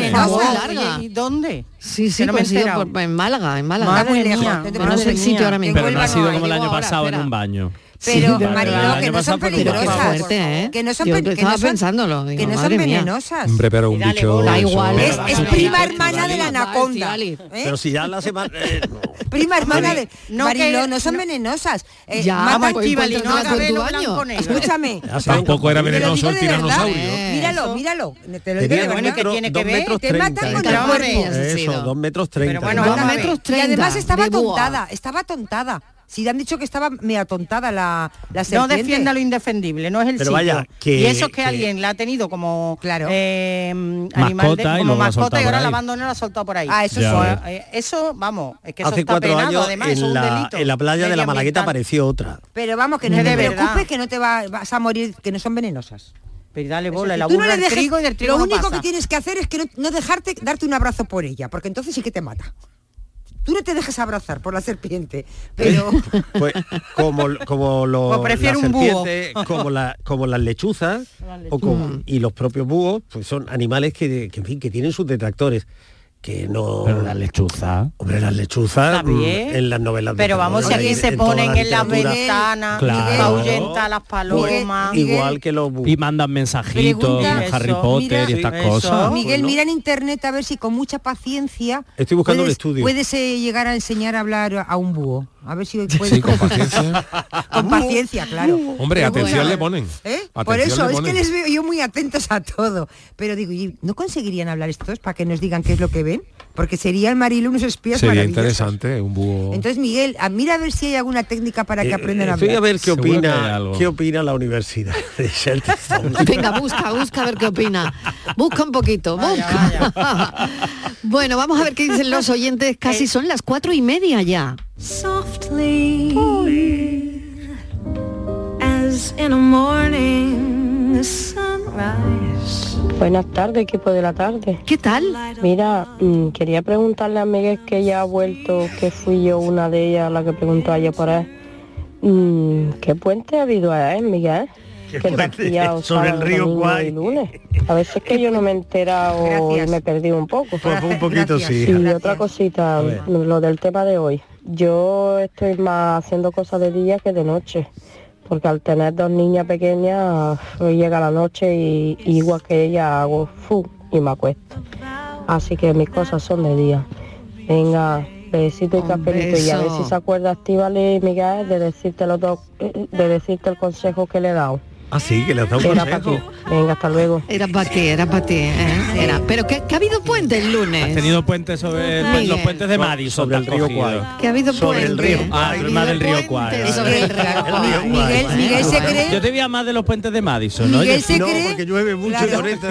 larga. ¿y ¿Dónde? Sí, sí, no me pues por- en Málaga, en Málaga. No sé el sitio ahora mismo. Pero no ha sido como el año pasado en un baño. Pero, Sí, de Mariló, verdad. que no son peligrosas. fuerte, ¿eh? Que no son, Yo que no son- pensándolo, digo, que no son venenosas. Hombre, pero un bicho... Da igual. Es, es prima hermana de la anaconda. ¿eh? Pero si ya la semana... eh, Prima hermana de... No, Mariló, que- no son no- venenosas. Eh, Ya, matan- Vamos, pues Estíbaliz, no baño. blanco negro. Escúchame. Tampoco era Te lo venenoso digo el de verdad, tiranosaurio. ¿eh? Míralo, míralo. Te lo digo de verdad. que tiene que ver, te matan con ¿Qué el cuerpo. Eso, dos metros treinta. Pero bueno, ¿no? Dos metros Y treinta además estaba tontada, estaba tontada. Si han dicho que estaba media tontada la, la No serpiente. defienda lo indefendible, no es el Pero sitio. vaya, que- y eso es que, que- alguien la ha tenido como Claro. eh, Mascota animal de, y como mascota y ahora la ahí. abandonó y la ha soltado por ahí. Ah, eso Ya ves. Eh, eso, vamos, es que eso Hace está cuatro penado, años además, es en un la, delito. en la playa de la Malagueta apareció otra. Pero vamos, que no Que te preocupes verdad. que no te va- vas a morir, que no son venenosas. Pero dale Eso bola, la tú no dejes- trigo y del trigo Lo no único pasa. que tienes que hacer es que no, no dejarte darte un abrazo por ella, porque entonces sí que te mata. Tú no te dejes abrazar por la serpiente, pero Pues como, como los Pues prefiero las un búho. serpientes, como, la- como las lechuzas o como- y los propios búhos, pues son animales que, que, en fin, que tienen sus detractores. Que no... Pero la lechuza. Hombre, las lechuzas mm, en las novelas de Pero vamos, si aquí se ponen en las ventanas, Claro. ahuyenta a las palomas. Igual que los Y mandan mensajitos Harry Potter y estas eso. cosas. Miguel, no. mira en internet a ver si con mucha paciencia Estoy buscando el puedes, estudio. puedes eh, llegar a enseñar a hablar a un búho. A ver si puedes Sí, con paciencia. Con paciencia, claro. Hombre, Pero atención bueno, le ponen. ¿eh? Por Atención eso, es que les veo yo muy atentos a todo. Pero digo, ¿y ¿no conseguirían hablar estos para que nos digan qué es lo que ven? Porque sería el Marilu unos espías Sería interesante, un búho. Entonces, Miguel, a- mira a ver si hay alguna técnica para que Eh, aprendan a estoy hablar. a ver qué opina, qué opina la universidad de. Venga, busca, busca a ver qué opina. Busca un poquito, busca. bueno, vamos a ver qué dicen los oyentes. Casi son las cuatro y media ya. softly as in a morning sunrise. Buenas tardes, equipo de la tarde. ¿Qué tal? Mira, mm, quería preguntarle a Miguel que ya ha vuelto, que fui yo una de ellas la que preguntó ayer por él. Mm, ¿Qué puente ha habido a él, Miguel? ¿Qué Que te has puente? pillado Sobre el río domingo Kwai. y lunes. A veces que yo no me he enterado Gracias. y me he perdido un poco. Pues un poquito Gracias. sí. Y Gracias. otra cosita, lo del tema de hoy. Yo estoy más haciendo cosas de día que de noche, porque al tener dos niñas pequeñas, llega la noche y, y igual que ella hago fu y me acuesto. Así que mis cosas son de día. Venga, besito y cafelito y a ver si se acuerda Estivali Miguel de decirte los dos, eh, de decirte el consejo que le he dado. Ah, sí, que le has dado un consejo. Venga, hasta luego. Era para ti, era para ti. ¿eh? Era. Pero que, que ha habido puente el Has lunes. tenido puentes sobre el- Miguel. los puentes de So- Madison. sobre el te has río cogido. Kwai. Que ha habido Sobre el río Ah, el más del río vale. sobre el río. Miguel, Miguel se cree... Yo te veía más de los puentes de Madison, ¿no? Miguel se No, cree... porque llueve mucho Claro. esto-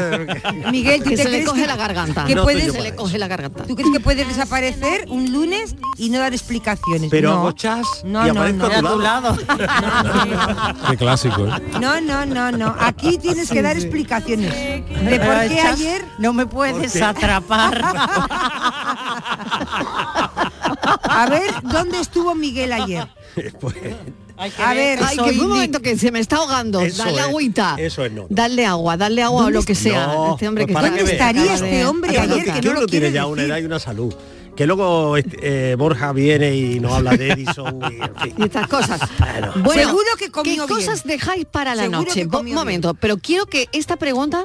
Miguel, ¿tú Que te se le coge que- la garganta. que No puedes- se le coge la garganta. ¿Tú crees que puedes desaparecer un lunes y no dar explicaciones? Pero no. hago chas no, y no, aparezco no. a tu lado. Qué clásico. ¿eh? No, no, no, no. Aquí tienes que dar explicaciones de por qué ayer. no me puedes atrapar. A ver, ¿dónde estuvo Miguel ayer? Pues, A ver, Ay, que un momento que se me está ahogando. Eso dale es, agüita. eso es, no, no. Dale agua, dale agua o ¿Dónde lo que sea. No, este hombre pues que veas. estaría este hombre ayer que que no lo tiene quiere ya una edad y una salud. Que luego este, eh, Borja viene y nos habla de Edison y, en fin. y estas cosas. Bueno. Bueno, Seguro que ¿qué bien. cosas dejáis para la Seguro noche? Un momento, pero quiero que esta pregunta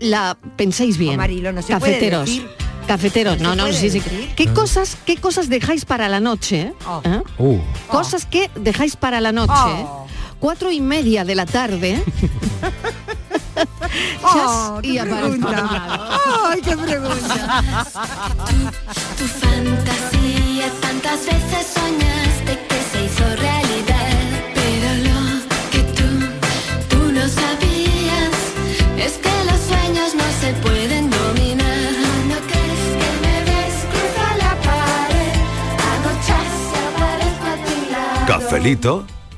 la penséis bien. Marilo, no se puede Cafeteros. decir. Cafeteros, No no, puede sí, sí. ¿Qué cosas, qué cosas dejáis para la noche? Oh. ¿Eh? Uh, Cosas que dejáis para la noche. Oh. Cuatro y media de la tarde. Oh, qué y aparezco pregunta. Ay, qué pregunta. Tu fantasía tantas veces soñaste que se hizo realidad, pero lo que tú, tú no sabías es que los sueños no se pueden dominar. No crees que me ves cruza la pared, hago chas aparezco a tu lado. Cafelito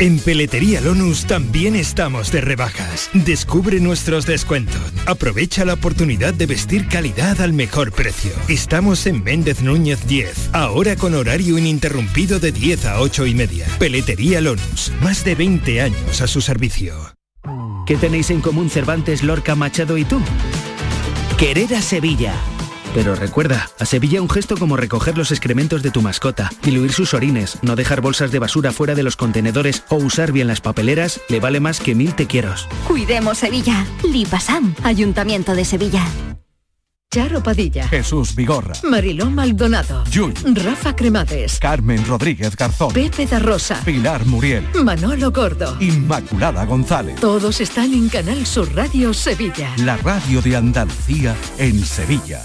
En Peletería Lonus también estamos de rebajas. Descubre nuestros descuentos. Aprovecha la oportunidad de vestir calidad al mejor precio. Estamos en Méndez Núñez 10, ahora con horario ininterrumpido de 10 a 8 y media. Peletería Lonus, más de 20 años a su servicio. ¿Qué tenéis en común Cervantes, Lorca, Machado y tú? Querer a Sevilla. Pero recuerda, a Sevilla un gesto como recoger los excrementos de tu mascota, diluir sus orines, no dejar bolsas de basura fuera de los contenedores o usar bien las papeleras le vale más que mil te quieros. Cuidemos Sevilla. Lipasan, Ayuntamiento de Sevilla. Charo Padilla, Jesús Vigorra, Mariló Maldonado, Yuyu, Rafa Cremades, Carmen Rodríguez Garzón, Pepe da Rosa, Pilar Muriel, Manolo Gordo. Inmaculada González. Todos están en Canal Sur Radio Sevilla. La radio de Andalucía en Sevilla.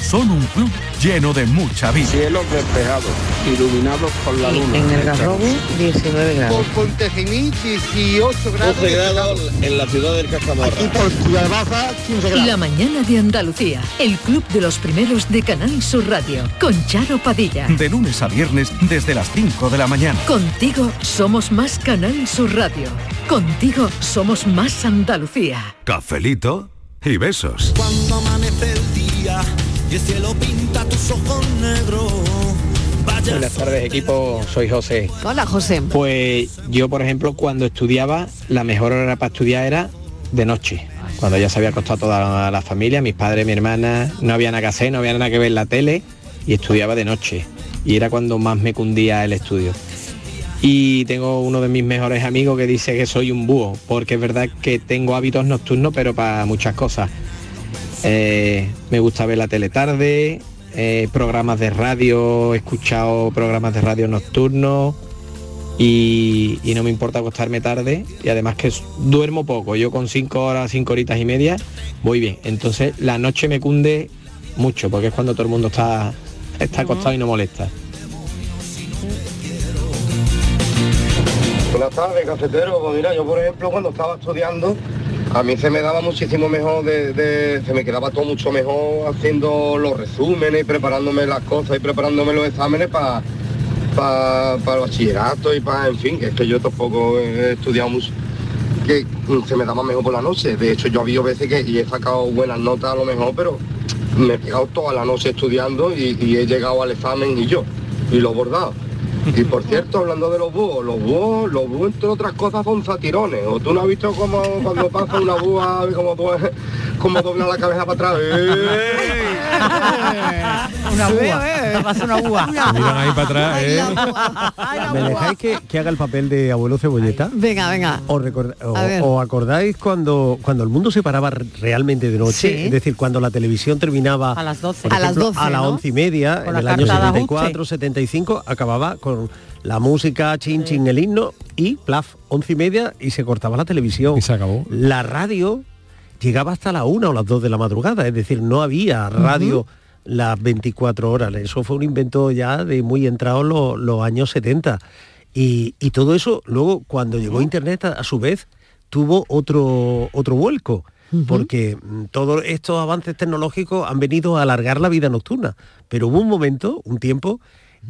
Son un club lleno de mucha vida. Cielos despejados, iluminados por la luna. En el Garrobo, 19 grados. Por Pontejimí, 18 grados. 12 grados en la ciudad del Cajamarra. Aquí por Ciudad Baja, 15 grados. La mañana de Andalucía, el club de los primeros de Canal Sur Radio, con Charo Padilla. De lunes a viernes desde las 5 de la mañana. Contigo somos más Canal Sur Radio. Contigo somos más Andalucía. Cafelito y besos. Cuando y el cielo pinta tus ojos negros. Vaya Buenas tardes equipo, soy José. Hola José. Pues yo por ejemplo cuando estudiaba la mejor hora para estudiar era de noche. Cuando ya se había acostado toda la familia, mis padres, mi hermana, no había nada que hacer, no había nada que ver en la tele y estudiaba de noche. Y era cuando más me cundía el estudio. Y tengo uno de mis mejores amigos que dice que soy un búho, porque es verdad que tengo hábitos nocturnos, pero para muchas cosas. Eh, me gusta ver la tele tarde, eh, programas de radio, he escuchado programas de radio nocturnos y, y no me importa acostarme tarde y además que duermo poco, yo con cinco horas, cinco horitas y media voy bien. Entonces la noche me cunde mucho porque es cuando todo el mundo está, está acostado y no molesta. Buenas tardes, cafetero. Pues mira, yo por ejemplo cuando estaba estudiando, a mí se me daba muchísimo mejor, de, de- se me quedaba todo mucho mejor haciendo los resúmenes, y preparándome las cosas y preparándome los exámenes para para el bachillerato y para, en fin, que es que yo tampoco he estudiado mucho, que se me daba mejor por la noche. De hecho, yo ha habido veces que he sacado buenas notas a lo mejor, pero me he pegado toda la noche estudiando y, y he llegado al examen y yo, y lo he bordado. Y por cierto, hablando de los búhos, los búhos, los búhos entre otras cosas son satirones. ¿O tú no has visto cómo cuando pasa una búa, cómo, due- cómo dobla la cabeza para atrás? Una Veo, búa. eh. Pasa una búa. Miran ahí para atrás, ¿eh? ¿Me dejáis que, que haga el papel de abuelo cebolleta? Venga, venga. ¿O, o- acordáis cuando, cuando el mundo se paraba re- realmente de noche? Sí. Es decir, cuando la televisión terminaba A las 12. por A las ejemplo, 12, a las ¿no? once y media, en el año carta de 74, 75, acababa con la música, chin, chin, el himno, y plaf, once y media, y se cortaba la televisión. Y se acabó. La radio llegaba hasta la una o las dos de la madrugada, es decir, no había radio las 24 horas. Eso fue un invento ya de muy entrado en los, los años 70. Y, y todo eso, luego, cuando llegó Internet, a, a su vez, tuvo otro, otro vuelco. Porque mm, todos estos avances tecnológicos han venido a alargar la vida nocturna. Pero hubo un momento, un tiempo,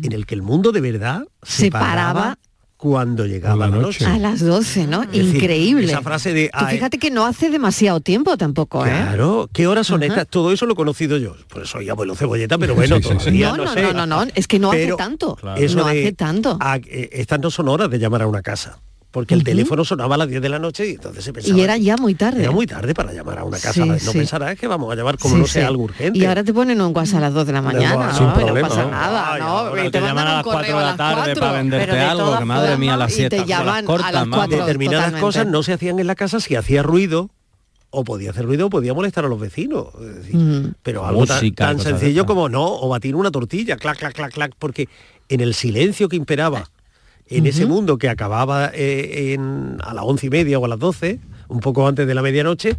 en el que el mundo de verdad se, Se paraba, cuando llegaba la noche. A las 12, ¿no? Es decir, Increíble. esa frase de, Tú "Ay, fíjate que no hace demasiado tiempo tampoco, ¿eh? Claro, ¿qué horas son Ajá. estas? Todo eso lo he conocido yo. Pues soy abuelo cebolleta, pero bueno, Sí, sí, sí. todavía No, no, no, sé. no, no, no, es que no hace tanto. Eso No de- hace tanto. eh, estas no son horas de llamar a una casa. Porque el teléfono sonaba a las 10 de la noche y entonces se pensaba... Y era ya muy tarde. Era muy tarde para llamar a una casa. Sí, no sí. pensarás que vamos a llamar como Sí, no sí. sea algo urgente. Y ahora te ponen un WhatsApp a las 2 de la mañana, Sin ¿no? Y problema, no pasa nada, Ay, ¿no? Y te te llaman a las 4 correo de a la las tarde 4. para venderte algo, que madre mía, formas, las y te siestas son las llaman a cortas, las mamá. 4 Determinadas totalmente. cosas no se hacían en la casa si hacía ruido o podía hacer ruido o podía molestar a los vecinos. Es decir, Mm. Pero algo tan, Música, sencillo como no, o batir una tortilla, clac, clac, clac, clac, porque en el silencio que imperaba en ese mundo que acababa eh, en- a las once y media o a las doce, un poco antes de la medianoche,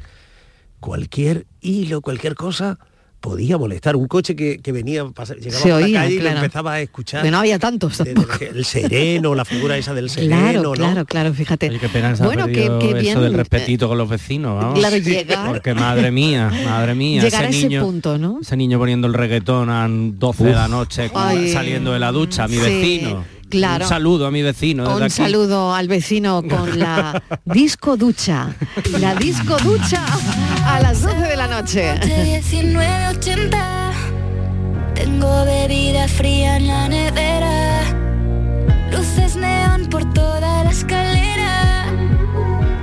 cualquier hilo, cualquier cosa podía molestar. Un coche que, que venía, llegaba Se por oía, la calle y claro. lo empezaba a escuchar. Que no había tantos el sereno, la figura esa del sereno, Claro, ¿no? claro, claro, fíjate. Oye, qué pena se ha bueno, que, que eso bien del respetito con los vecinos, vamos. Claro, llegar- Porque madre mía, madre mía, llegar a ese niño, punto, ¿no? ese niño poniendo el reggaetón a 12 de la noche Ay. saliendo de la ducha, mi Sí. vecino. Claro. Un saludo a mi vecino. desde Un aquí. saludo al vecino con la disco ducha. La disco ducha a las 12 de la noche. 1980 Tengo bebida fría en la nevera Luces neón por toda la escalera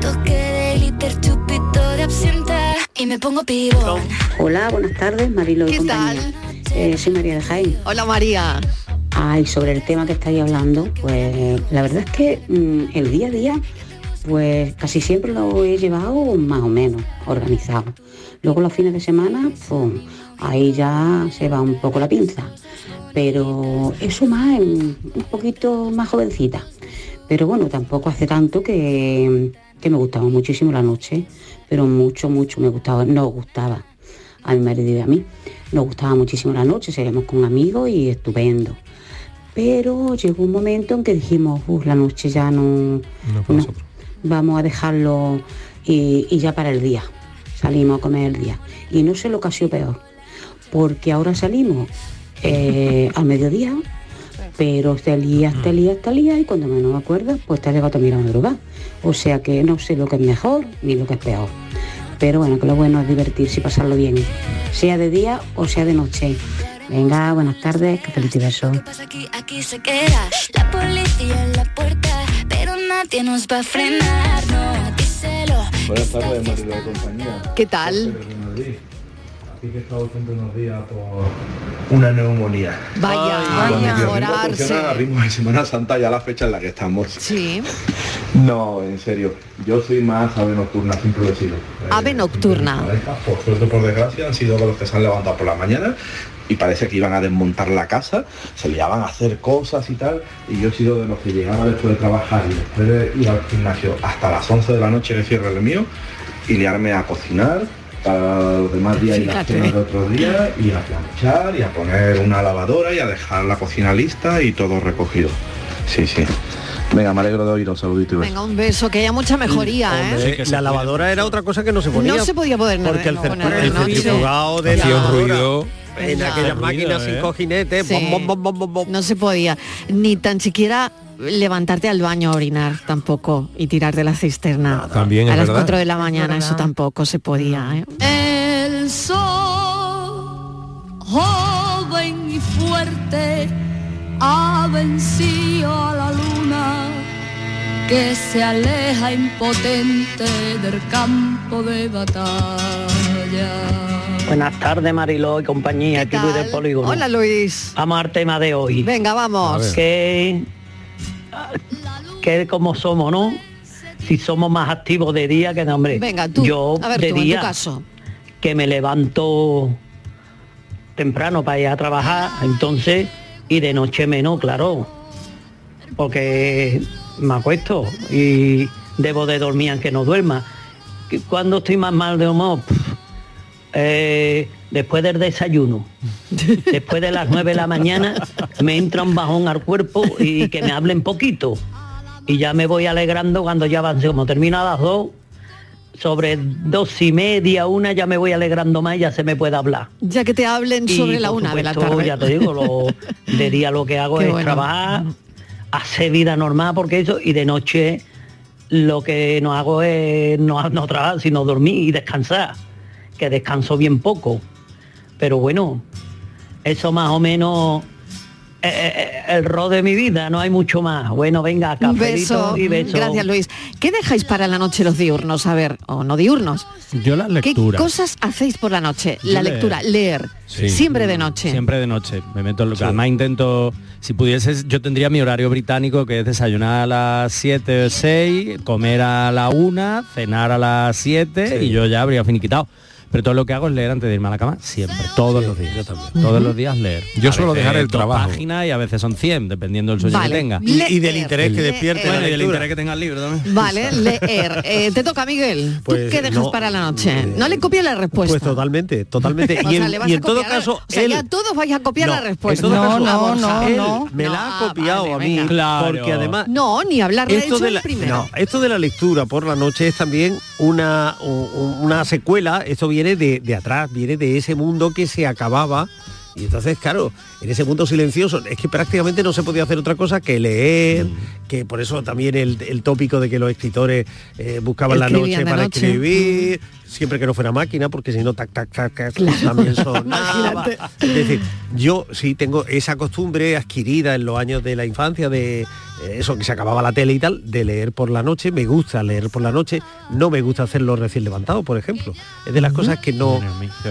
Toque de glitter, chupito de absenta Y me pongo pibón Hola, buenas tardes, Marilo y ¿Qué compañía. Eh, soy María de Jaén. Hola María. Ay, sobre el tema que estáis hablando, pues la verdad es que mm, el día a día, pues casi siempre lo he llevado más o menos organizado. Luego los fines de semana, pues ahí ya se va un poco la pinza. Pero eso más, en- un poquito más jovencita. Pero bueno, tampoco hace tanto que, que me gustaba muchísimo la noche, pero mucho, mucho me gustaba, nos gustaba a mi marido y a mí. Nos gustaba muchísimo la noche, salíamos con amigos y estupendo. Pero llegó un momento en que dijimos, "Uf, la noche ya no, no, vamos a dejarlo y, y ya para el día. Salimos a comer el día. Y no sé lo que ha sido peor, porque ahora salimos eh, al mediodía, pero este día, este día, este día, y cuando menos me acuerdo, pues te has llegado a madrugar. O sea que no sé lo que es mejor ni lo que es peor. Pero bueno, que lo bueno es divertirse y pasarlo bien, sea de día o sea de noche. Venga, buenas tardes, que feliz beso. Aquí, aquí se queda La policía en la puerta Pero nadie nos va a frenar No, díselo Buenas tardes, Marilo de compañía. ¿Qué tal? Aquí que he estado siempre unos días por una neumonía. Vaya, vaya, orarse. funcionan a ritmo de Semana Santa ya la fecha en la que estamos. Sí. No, en serio. Yo soy más ave nocturna, siempre lo he sido. Ave nocturna. parejas, por suerte por desgracia, han sido los que se han levantado por la mañana y parece que iban a desmontar la casa, se liaban a hacer cosas y tal, y yo he sido de los que llegaba después de trabajar y después de ir al gimnasio hasta las 11 de la noche que cierre el mío y liarme a cocinar para los demás días y las cenas de otros días y a planchar y a poner una lavadora y a dejar la cocina lista y todo recogido. Sí, sí. Venga, me alegro de oíros, saludito y beso. Venga, un beso, que haya mucha mejoría, Hombre, ¿eh? la lavadora era otra cosa que no se ponía. No se podía poner Porque el, no, poner el de noche. centrifugado de Hacía la un ruido. en aquellas máquinas ¿eh? sin cojinetes, Sí. bom, bom, bom, bom, bom, bom. No se podía, ni tan siquiera levantarte al baño a orinar tampoco y tirar de la cisterna También a es las verdad. 4 de la mañana, eso tampoco se podía. ¿eh? El sol Joven y fuerte Ha vencido a la luna Que se aleja impotente Del campo de batalla Buenas tardes, Mariló y compañía, aquí Luis del Polígono. Hola Luis. Vamos al tema de hoy. Venga, vamos. Que, que como somos, ¿no? Si somos más activos de día que de hombre. Venga, tú, Yo a ver de tú, en día, tu caso. que me levanto temprano para ir a trabajar, entonces, y de noche menos, claro. Porque me acuesto y debo de dormir aunque no duerma. Cuando estoy más mal de humor, eh, después del desayuno, después de las 9 de la mañana, me entra un bajón al cuerpo y que me hablen poquito. Y ya me voy alegrando cuando ya avance, como termina a las dos, sobre dos y media, una, ya me voy alegrando más y ya se me puede hablar. Ya que te hablen Y, sobre la una de la tarde. Ya te digo, lo, de día lo que hago Qué es bueno. trabajar, hacer vida normal, porque eso, y de noche lo que no hago es no, no trabajar, sino dormir y descansar, que descanso bien poco. Pero bueno, eso más o menos eh, eh, el rol de mi vida, no hay mucho más. Bueno, venga, cafelito beso. y beso. Gracias Luis. ¿Qué dejáis para la noche los diurnos? A ver, o no diurnos. Yo la ¿Qué lectura. cosas hacéis por la noche? Yo la leer. lectura, leer. Sí. Siempre de noche. Siempre de noche. Me meto en lo que además intento, si pudieses, yo tendría mi horario británico que es desayunar a las 7 o 6, comer a la 1, cenar a las 7 y yo ya habría finiquitado. Pero todo lo que hago es leer antes de irme a la cama, siempre, todos los días. Todos los días leer. Yo A suelo dejar el trabajo. páginas y a veces son 100, dependiendo del sueño Vale. que tenga. Y- y del interés que despierte Bueno, y del interés que tenga el libro también. Vale, leer. Eh, te toca, Miguel. Pues, ¿Tú qué dejas no, para la noche? No le copies la respuesta. Pues totalmente, totalmente. O y sea, en, le vas y a en todo caso, o sea, él, ya todos vais a copiar No, la respuesta. todo caso, Borja. él no. me la ha copiado vale, a mí, porque además No, ni hablarle esto hecho de la, primero. no, esto de la lectura por la noche es también una, una secuela, esto viene de, de atrás, viene de ese mundo que se acababa Y entonces, claro, en ese mundo silencioso es que prácticamente no se podía hacer otra cosa que leer, que por eso también el, el tópico de que los escritores eh, buscaban la noche para noche. escribir, siempre que no fuera máquina, porque si no, tac, tac, tac, tac, también sonaba. Es decir, yo sí tengo esa costumbre adquirida en los años de la infancia de eh, eso que se acababa la tele y tal, de leer por la noche, me gusta leer por la noche, no me gusta hacerlo recién levantado, por ejemplo. Es de las cosas que no,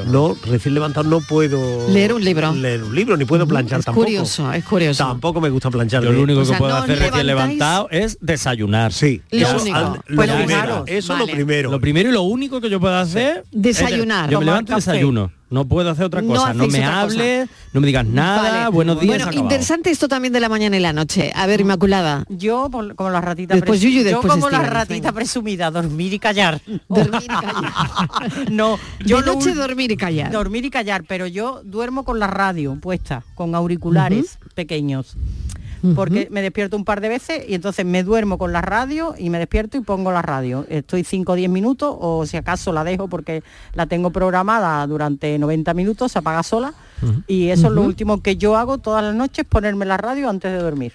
no, recién levantado no puedo Leer un libro. Leer un libro, ni puedo planchar Es tampoco. curioso, es curioso. Tampoco me gusta planchar. Yo lo único O que puedo no hacer recién levantado es desayunar. Sí. Lo Eso, único. al- Lo primero, eso vale. lo primero. Lo primero y lo único que yo puedo hacer Desayunar. es- yo me levanto y desayuno. No puedo hacer otra cosa. No, me cosa. hables, no me digas nada. Vale. Buenos días. Bueno, interesante esto también de la mañana y la noche. A ver, Inmaculada. Yo como la ratita Después yo después como la ratita presumida, dormir y callar. Dormir y callar. no, De yo lo noche dormir y callar. Dormir y callar, pero yo duermo con la radio puesta, con auriculares pequeños. Porque me despierto un par de veces y entonces me duermo con la radio y me despierto y pongo la radio. Estoy 5 o 10 minutos o si acaso la dejo porque la tengo programada durante 90 minutos, se apaga sola. Y eso es lo último que yo hago todas las noches, ponerme la radio antes de dormir.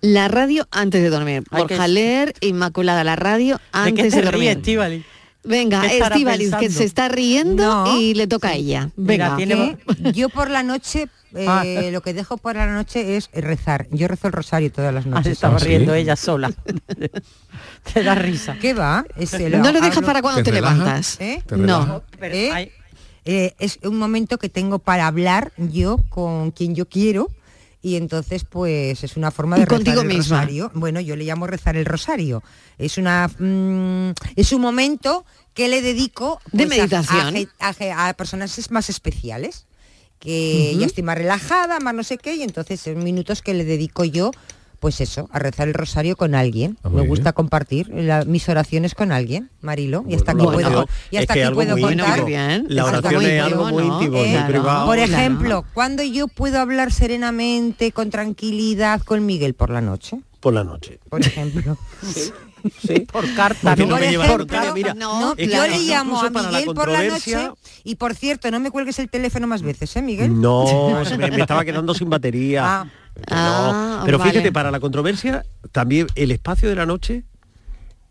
La radio antes de dormir. Hay Borja que- Leer, Inmaculada, la radio ¿De qué antes te de ríes, dormir. Estíbaliz? Venga, ¿Qué estará Estíbaliz, que se está riendo No. y le toca a ella. Venga. Yo por la noche, eh, Ah. lo que dejo por la noche es rezar. Yo rezo el rosario todas las Ah, noches. se estaba riendo ella sola. Te da risa. ¿Qué va? Ese No lo dejas para cuando ¿Te levantas. ¿Eh? No. No. ¿Eh? Eh, es un momento que tengo para hablar yo con quien yo quiero y entonces pues es una forma Y de rezar contigo el misma. rosario. Bueno, yo le llamo rezar el rosario. Es una mm, es un momento que le dedico De pues, meditación. a, a a personas más especiales que Ujú. ya estoy más relajada, más no sé qué, y entonces son minutos que le dedico yo, pues eso, a rezar el rosario con alguien. Ah, Me bien. gusta compartir la- mis oraciones con alguien, Marilo, y hasta aquí Bueno, puedo, y es hasta que aquí algo puedo muy contar. La oración es algo muy ¿no? íntimo, muy privado. Por Claro. ejemplo, cuando yo puedo hablar serenamente, con tranquilidad con Miguel por la noche. Por la noche. Por ejemplo. Por carta, Porque ¿no? no me lleva- Por ejemplo, mira, no, que yo le llamo a para la Miguel por la noche y por cierto, no me cuelgues el teléfono más veces, ¿eh, Miguel? No, se me, me estaba quedando sin batería. Ah. No, Ah, pero fíjate, para la controversia, también el espacio de la noche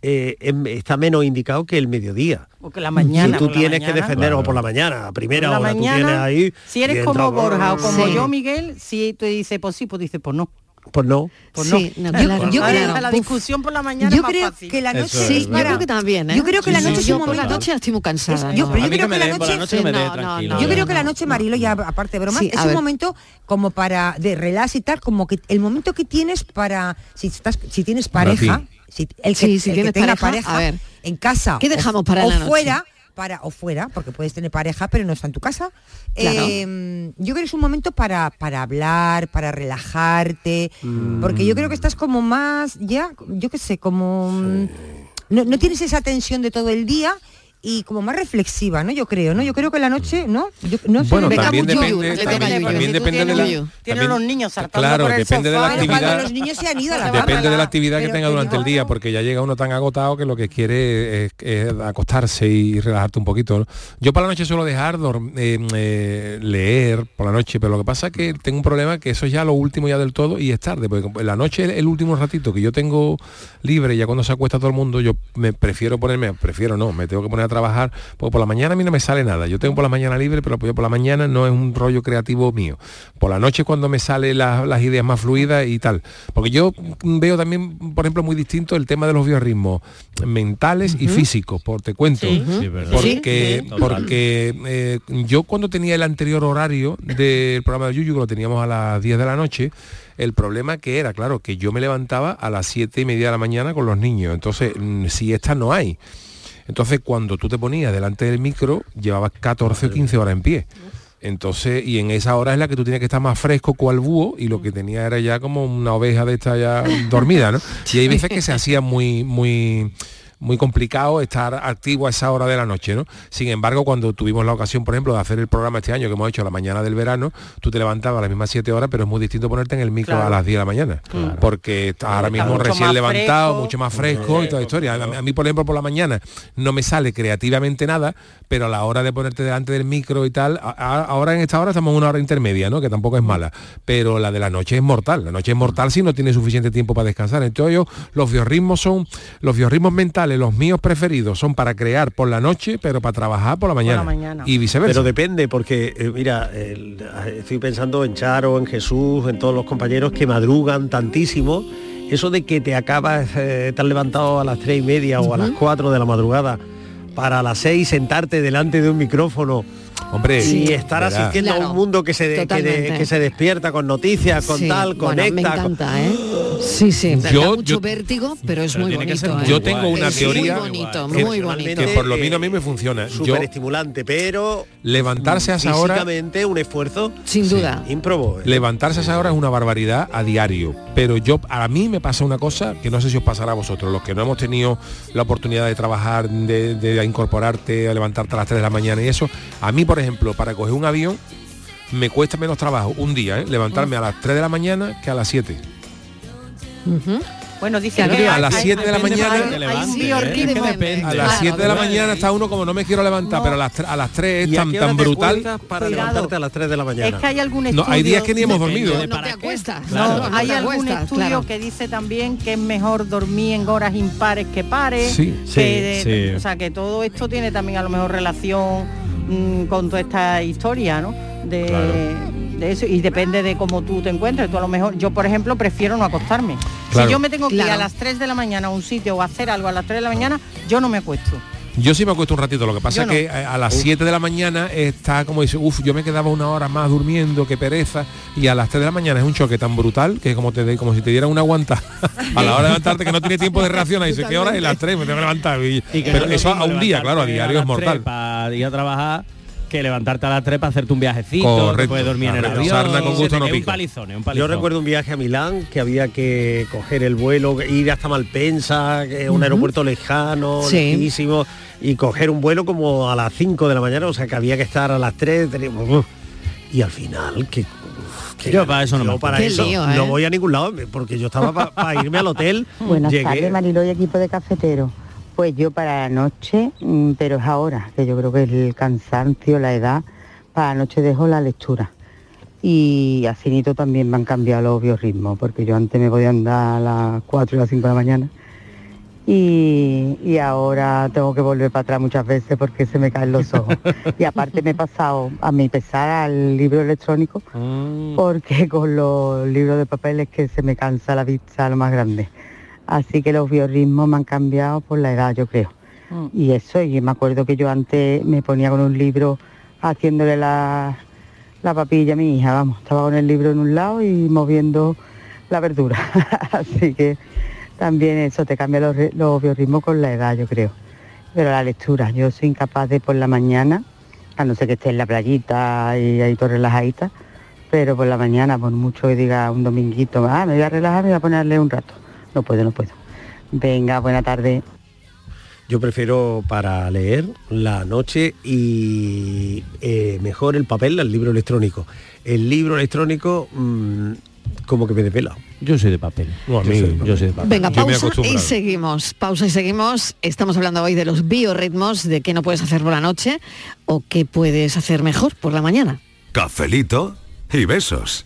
eh, está menos indicado que el mediodía. O que la mañana. si tú tienes que defender o por la mañana, a primera Por la hora, tú tienes ahí. Si eres como entra- Borja o como Sí. yo, Miguel, si tú dices pues sí, pues dices pues no. Pues no. Pues Sí, no. no, Yo- claro, yo creo claro. la discusión por la mañana Yo es más creo fácil. que la noche es es Yo creo que también, ¿eh? Yo creo que la Sí, noche sí. es yo un por la momento- noche estoy muy cansada. Yo, creo que la la noche, Sí, yo creo que la noche, Marilo, ya aparte de bromas, Sí, es un ver. momento como para de relax y tal, como que el momento que tienes para si estás si tienes pareja, si el que, Sí, si el que tienes tenga pareja, en casa ¿Qué o- dejamos para o la noche? fuera para o fuera, porque puedes tener pareja pero no está en tu casa. Claro. eh, yo creo que es un momento para para hablar, para relajarte, porque yo creo que estás como más ya, yo qué sé, como mm, no, no tienes esa tensión de todo el día y como más reflexiva, ¿no? Yo creo, ¿no? Yo creo que la noche, ¿no? Yo, no sé. Bueno, también depende, también, depende de la, también- los niños saltando claro, por el depende de la actividad. los niños se han ido a la. Depende de la actividad que tenga te durante el día, porque ya llega uno tan agotado que lo que quiere es, es acostarse y relajarte un poquito. ¿no? Yo para la noche suelo dejar eh, eh, leer por la noche, pero lo que pasa es que tengo un problema que eso es ya lo último ya del todo y es tarde, porque la noche el, el último ratito que yo tengo libre, ya cuando se acuesta todo el mundo, yo me prefiero ponerme, prefiero no, me tengo que poner a trabajar, porque por la mañana a mí no me sale nada. Yo tengo por la mañana libre, pero yo por la mañana no es un rollo creativo mío. Por la noche cuando me salen las, las ideas más fluidas y tal. Porque yo veo también, por ejemplo, muy distinto el tema de los biorritmos mentales y físicos, por te cuento. Sí. Sí, verdad. Porque, Sí, porque eh, yo cuando tenía el anterior horario del programa de Yuyu, que lo teníamos a las 10 de la noche, el problema que era, claro, que yo me levantaba a las 7 y media de la mañana con los niños. Entonces, mm, si esta no hay. Entonces, cuando tú te ponías delante del micro, llevabas 14 o 15 horas en pie. Entonces, y en esa hora es la que tú tienes que estar más fresco cual búho y lo que tenía era ya como una oveja de esta ya dormida, ¿no? Y hay veces que se hacía muy, muy muy complicado estar activo a esa hora de la noche, ¿no? Sin embargo, cuando tuvimos la ocasión, por ejemplo, de hacer el programa este año que hemos hecho a la mañana del verano, tú te levantabas a las mismas 7 horas, pero es muy distinto ponerte en el micro Claro. a las 10 de la mañana. Porque estás ahora Está mismo recién levantado, fresco. mucho más fresco y toda la historia. A, a mí, por ejemplo, por la mañana no me sale creativamente nada, pero a la hora de ponerte delante del micro y tal, a- a- ahora en esta hora estamos en una hora intermedia, ¿no? Que tampoco es mala. Pero la de la noche es mortal. La noche es mortal si no tiene suficiente tiempo para descansar. Entonces yo, los biorritmos son, los biorritmos mentales, los míos preferidos, son para crear por la noche, pero para trabajar por la mañana. mañana. Y viceversa. Pero depende, porque eh, mira, el- estoy pensando en Charo, en Jesús, en todos los compañeros que madrugan tantísimo. Eso de que te acabas, eh, estar levantado a las tres y media o a las cuatro de la madrugada para a las seis sentarte delante de un micrófono. Hombre, y Sí. estar verá. asistiendo a Claro, un mundo que se, de- que, de- totalmente. que se despierta con noticias, con Sí, tal, bueno, conecta. con- encanta, ¿eh? Sí, sí, da Yo- mucho yo- vértigo, pero es Pero muy bonito. ¿eh? Yo tengo una Es teoría Muy bonito, que muy bonito. que por lo menos a mí me funciona. Súper estimulante, pero levantarse a esa hora un esfuerzo sin duda ímprobo. ¿eh? Levantarse a esa hora es una barbaridad a diario, pero yo a mí me pasa una cosa que no sé si os pasará a vosotros, los que no hemos tenido la oportunidad de trabajar, de, de incorporarte, a levantarte a las 3 de la mañana y eso, a mí por ejemplo, para coger un avión me cuesta menos trabajo un día, ¿eh? levantarme a las 3 de la mañana que a las 7. Bueno, dice que a las hay- 7 de la mañana biorritmo. A las 7 de la mañana está uno como no me quiero levantar, pero a las, a las 3 ¿Y es tan, tan brutal. para Cuidado. levantarte a las 3 de la mañana? Es que hay algún No, estudio... hay días que ni hemos dormido. No te acuestas. No, claro, no hay te algún acuestas, estudio claro. que dice también que es mejor dormir en horas impares que pares. Sí, que sí, de- sí. O sea, que todo esto tiene también a lo mejor relación mm, con toda esta historia, ¿no? De, Claro. de eso y depende de cómo tú te encuentres. Tú a lo mejor, yo por ejemplo prefiero no acostarme. Claro. Si yo me tengo que ir a las 3 de la mañana a un sitio o hacer algo a las 3 de la mañana, yo no me acuesto. Yo sí me acuesto un ratito, lo que pasa Yo es no. que eh, a las 7 de la mañana está como dice, uff, yo me quedaba una hora más durmiendo, qué pereza, y a las 3 de la mañana es un choque tan brutal que como te de- como si te dieran una aguanta a la hora de levantarte que no tiene tiempo de reaccionar y dice, ¿qué hora? es las 3 me tengo que levantar. Y- Y que pero no eso a un día, claro, a diario es mortal. Para ir a trabajar que levantarte a las 3 para hacerte un viajecito, Correcto. te puedes dormir en el avión. Sarna con gusto no un pica. palizón, es un Yo palizón. recuerdo un viaje a Milán que había que coger el vuelo, ir hasta Malpensa, un aeropuerto lejano, Sí. lejísimo, y coger un vuelo como a las 5 de la mañana, o sea que había que estar a las 3, teníamos- uf. y al final que Yo para eso no yo me para eso lío, ¿eh? no voy a ningún lado porque yo estaba para irme al hotel. Buenas llegué- tardes, Mariló y equipo de cafetero. Pues yo para la noche, mm, pero es ahora, que yo creo que es el cansancio, la edad, para la noche dejo la lectura. Y a finito también me han cambiado los biorritmos, porque yo antes me podía andar a las 4 y las 5 de la mañana. Y, y ahora tengo que volver para atrás muchas veces porque se me caen los ojos. y aparte me he pasado a mi pesar al libro electrónico porque con los libros de papel es que se me cansa la vista lo más grande. Así que los biorritmos me han cambiado por la edad, yo creo. Y eso, y me acuerdo que yo antes me ponía con un libro haciéndole la, la papilla a mi hija, vamos, estaba con el libro en un lado y moviendo la verdura. Así que también eso te cambia los, los biorritmos con la edad, yo creo. Pero la lectura, yo soy incapaz de por la mañana, a no ser que esté en la playita y ahí todo relajadita, pero por la mañana, por mucho que diga un dominguito, ah, me voy a relajar, me voy a ponerle un rato. No puedo, no puedo. Venga, buena tarde. Yo prefiero para leer la noche y eh, mejor el papel al libro electrónico. El libro electrónico mm, como que me desvela. Yo soy de papel. No, a yo, soy, yo soy de papel. Venga, pausa y seguimos. Pausa y seguimos. Estamos hablando hoy de los biorritmos, de qué no puedes hacer por la noche o qué puedes hacer mejor por la mañana. Cafelito y besos.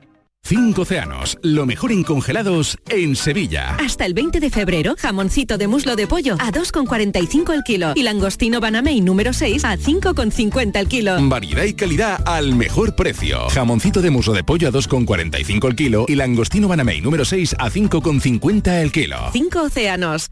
Cinco océanos, lo mejor en congelados en Sevilla. Hasta el 20 de febrero, jamoncito de muslo de pollo a 2,45 el kilo y langostino banamey número 6 a 5,50 el kilo. Variedad y calidad al mejor precio. Jamoncito de muslo de pollo a 2,45 el kilo y langostino banamey número 6 a 5,50 el kilo. Cinco océanos.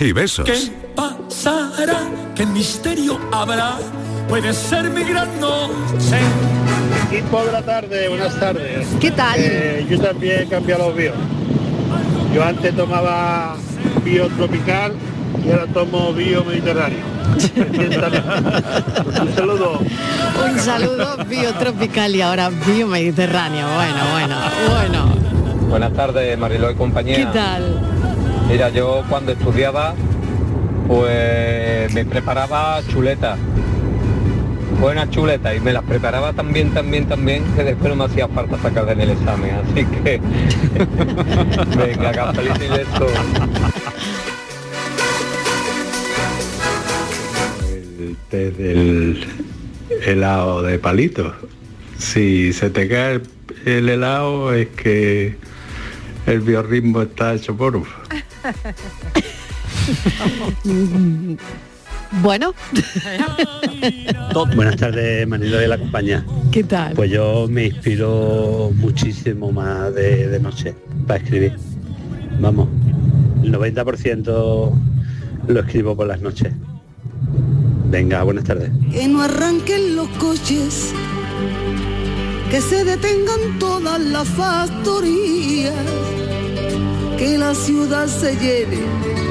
y besos. ¿Qué pasará? ¿Qué misterio habrá? Puede ser mi gran noche. Equipo de la tarde, buenas tardes. ¿Qué tal? Eh, yo también he cambiado los bios. Yo antes tomaba bio tropical y ahora tomo bio mediterráneo. Un saludo. Un saludo biotropical y ahora biomediterráneo. Bueno, bueno, bueno. Buenas tardes, Mariló y compañía. ¿Qué tal? Mira, yo cuando estudiaba, pues me preparaba chuletas. Buenas chuletas y me las preparaba también, también, también, que después no me hacía falta sacar en el examen. Así que, venga, cafelito y beso. El té del helado de palito. Si se te cae el, el helado es que el biorritmo está hecho por Bueno. Buenas tardes, Manilo de la compañía. ¿Qué tal? Pues yo me inspiro muchísimo más de, de noche para escribir. Vamos, el 90% lo escribo por las noches. Venga, buenas tardes. Que no arranquen los coches, que se detengan todas las factorías, que la ciudad se llene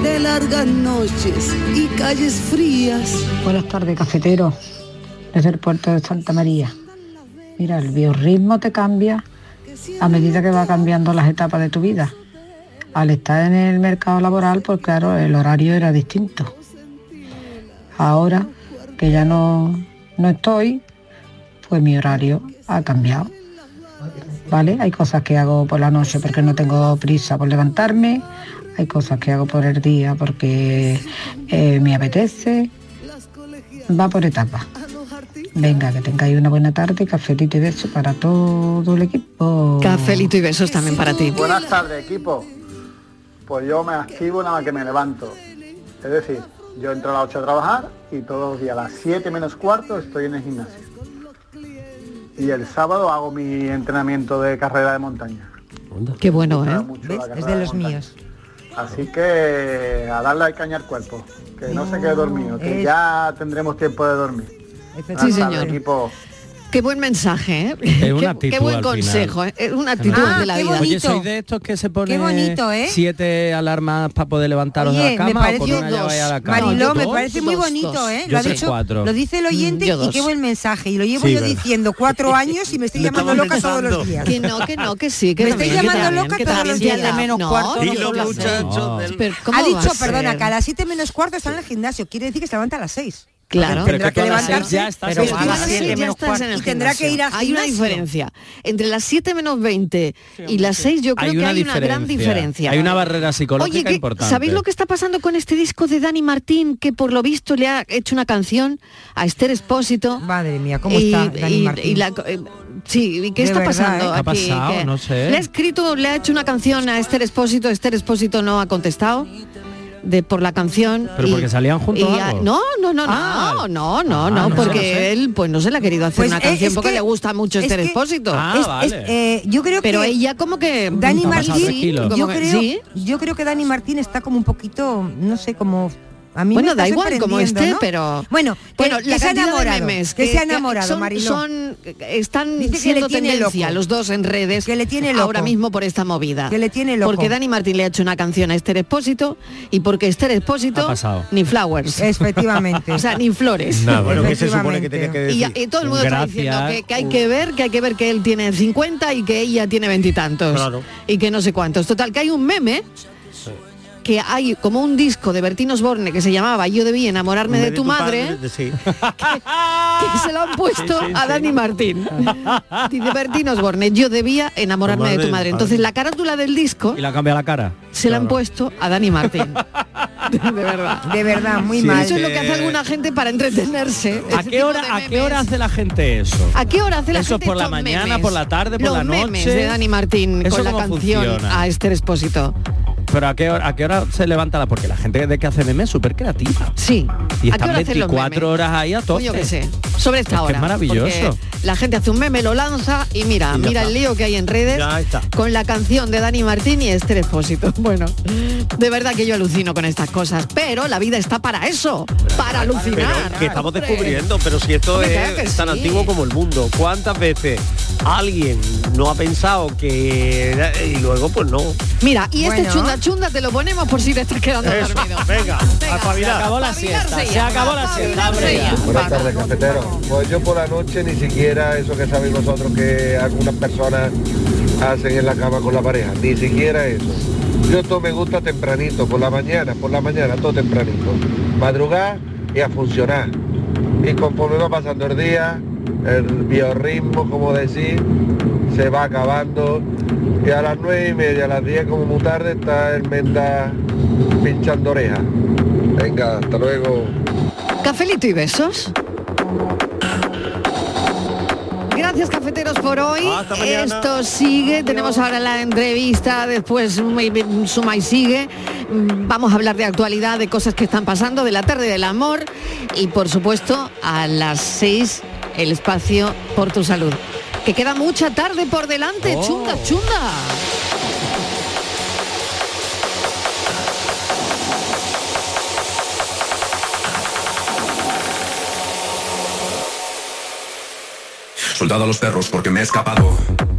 de largas noches y calles frías. Buenas tardes, cafetero, desde el puerto de Santa María. Mira, el biorritmo te cambia a medida que va cambiando las etapas de tu vida. Al estar en el mercado laboral, pues claro, el horario era distinto. Ahora que ya no, no estoy, pues mi horario ha cambiado. ¿Vale? Hay cosas que hago por la noche porque no tengo prisa por levantarme, hay cosas que hago por el día porque eh, me apetece. Va por etapas. Venga, que tengáis una buena tarde, cafelito y beso para todo el equipo. Cafelito y besos también para ti. Buenas tardes, equipo. Pues yo me activo nada más que me levanto. Es decir, yo entro a las 8 a trabajar y todos los días a las 7 menos cuarto estoy en el gimnasio. Y el sábado hago mi entrenamiento de carrera de montaña. Qué bueno, ¿eh? ¿Ves? Es de los míos. Así que a darle al caña al cuerpo, que no se quede dormido, que Es- ya tendremos tiempo de dormir. Sí, señor. equipo. Qué buen mensaje, ¿eh? Es una qué, actitud qué buen al consejo, final. ¿eh? Es una actitud Ah, de la qué vida. Oye, soy de estos que se pone bonito, ¿eh? siete alarmas para poder levantaros de Oye, la me cama o parece con una vais a la cama. Mariló, me ¿Dos? parece muy Dos, bonito, dos. ¿eh? Lo ha dicho, cuatro. lo dice el oyente Mm, yo y dos. qué buen mensaje. Y lo llevo Sí, yo verdad. diciendo cuatro años y me estoy llamando loca todos los días. Que no, que no, que sí, que Me estoy llamando loca todos los días. tiene- menos no, cuarto. seis. del- Pero ¿cómo Ha dicho, perdona, que a las 7 menos cuarto está en el gimnasio. Quiere decir que se levanta a las 6. Claro. Pero Tendrá que a levantarse. ya estás pero a a las menos en el. Y tendrá que ir gimnasio. Hay una diferencia. Entre las 7 menos 20 y las 6 yo creo hay que hay una gran diferencia. Hay una barrera psicológica Oye, que- importante. ¿sabéis lo que está pasando con este disco de Dani Martín? Que por lo visto le ha hecho una canción a Esther Espósito. Madre mía, ¿cómo y, está Dani y- Martín? y la- eh, sí, ¿y qué De está verdad, pasando? ¿eh? ¿Qué ha aquí? pasado? Que No sé. Le ha escrito, le ha hecho una canción a Esther Espósito, Esther Espósito no ha contestado. De por la canción. ¿Pero porque salían juntos y o a- algo? no, no, no, Ah. no, no, no, Ah, no, no porque no sé. él pues no se le ha querido hacer Pues, una eh, canción es porque que- le gusta mucho es Esther que- Expósito. Ah, Es- es, vale. eh, yo creo Pero que ella como que Dani Martín, yo que- creo, sí. yo creo que Dani Martín está como un poquito, no sé, como a mí bueno, me está da igual como esté, ¿no? pero bueno, que, bueno, que la se ha cantidad de enamorado, memes que, se ha enamorado, son, Mariló. son- están Dice que siendo tendencia loco. los dos en redes Que le tiene loco. ahora mismo por esta movida. Que le tiene loco. Porque Dani Martín le ha hecho una canción a Esther Expósito y porque Esther Expósito ni flowers. Efectivamente. o sea, ni flores. Nada, bueno, ¿qué se supone que tenía que Y, decir? y todo el mundo está Gracias. diciendo que, que hay que ver, que hay que ver que él tiene 50 y que ella tiene veintitantos. Claro. Y que no sé cuántos. Total, que hay un meme que hay como un disco de Bertín Osborne que se llamaba Yo debí enamorarme de, tu, madre, padre, sí. que se lo han puesto Sí, sí, a sí. Dani Martín. Dice Bertín Osborne, yo debía enamorarme de tu madre. Entonces la carátula del disco Y le ha cambiado la cara. se la han puesto a Dani Martín. De verdad. De verdad, muy Sí, mal. Eso es lo que hace alguna gente para entretenerse. ¿A qué hora, ¿A qué hora hace la gente eso? ¿A qué hora hace la Eso gente por la mañana, memes? por la tarde, por Los la memes noche. de Dani Martín ¿Eso con la canción funciona? a Esther Expósito. Pero ¿a qué hora, a qué hora se levanta la? Porque la gente de que hace memes es súper creativa. Sí. Y ¿A qué están hora hacen los 24 memes? horas ahí a tope. Pues yo qué sé, sobre esta Es que hora. es maravilloso. La gente hace un meme, lo lanza y mira, Y mira está. el lío que hay en redes con la canción de Dani Martín y Esther Expósito. Bueno, de verdad que yo alucino con estas cosas, pero la vida está para eso, para Pero alucinar. que estamos descubriendo, pero si esto Hombre, es tan sí. antiguo como el mundo, ¿cuántas veces alguien no ha pensado que y luego pues no? Mira, y este chunda chunda te lo ponemos por si te estás quedando Eso, dormido. venga, a Se acabó la siesta. Se acabó la siesta. Buenas tardes, cafetero. Pues yo por la noche ni siquiera eso que sabéis vosotros que algunas personas hacen en la cama con la pareja, ni siquiera eso. Yo todo me gusta tempranito, por la mañana, por la mañana, todo tempranito. Madrugar y a funcionar. Y conforme va pasando el día, el biorritmo, como decir, se va acabando. Y a las nueve y media, a las 10 como muy tarde, está el menda pinchando orejas. Venga, hasta luego. Cafelito y besos. Gracias cafeteros por hoy. Esto sigue. Tenemos ahora la entrevista, después suma y sigue. Mm, Vamos a hablar de actualidad, de cosas que están pasando, de la tarde del amor y por supuesto a las seis el espacio por tu salud. Que queda mucha tarde por delante. Oh. Chunga, chunga. Soldado a los perros porque me he escapado.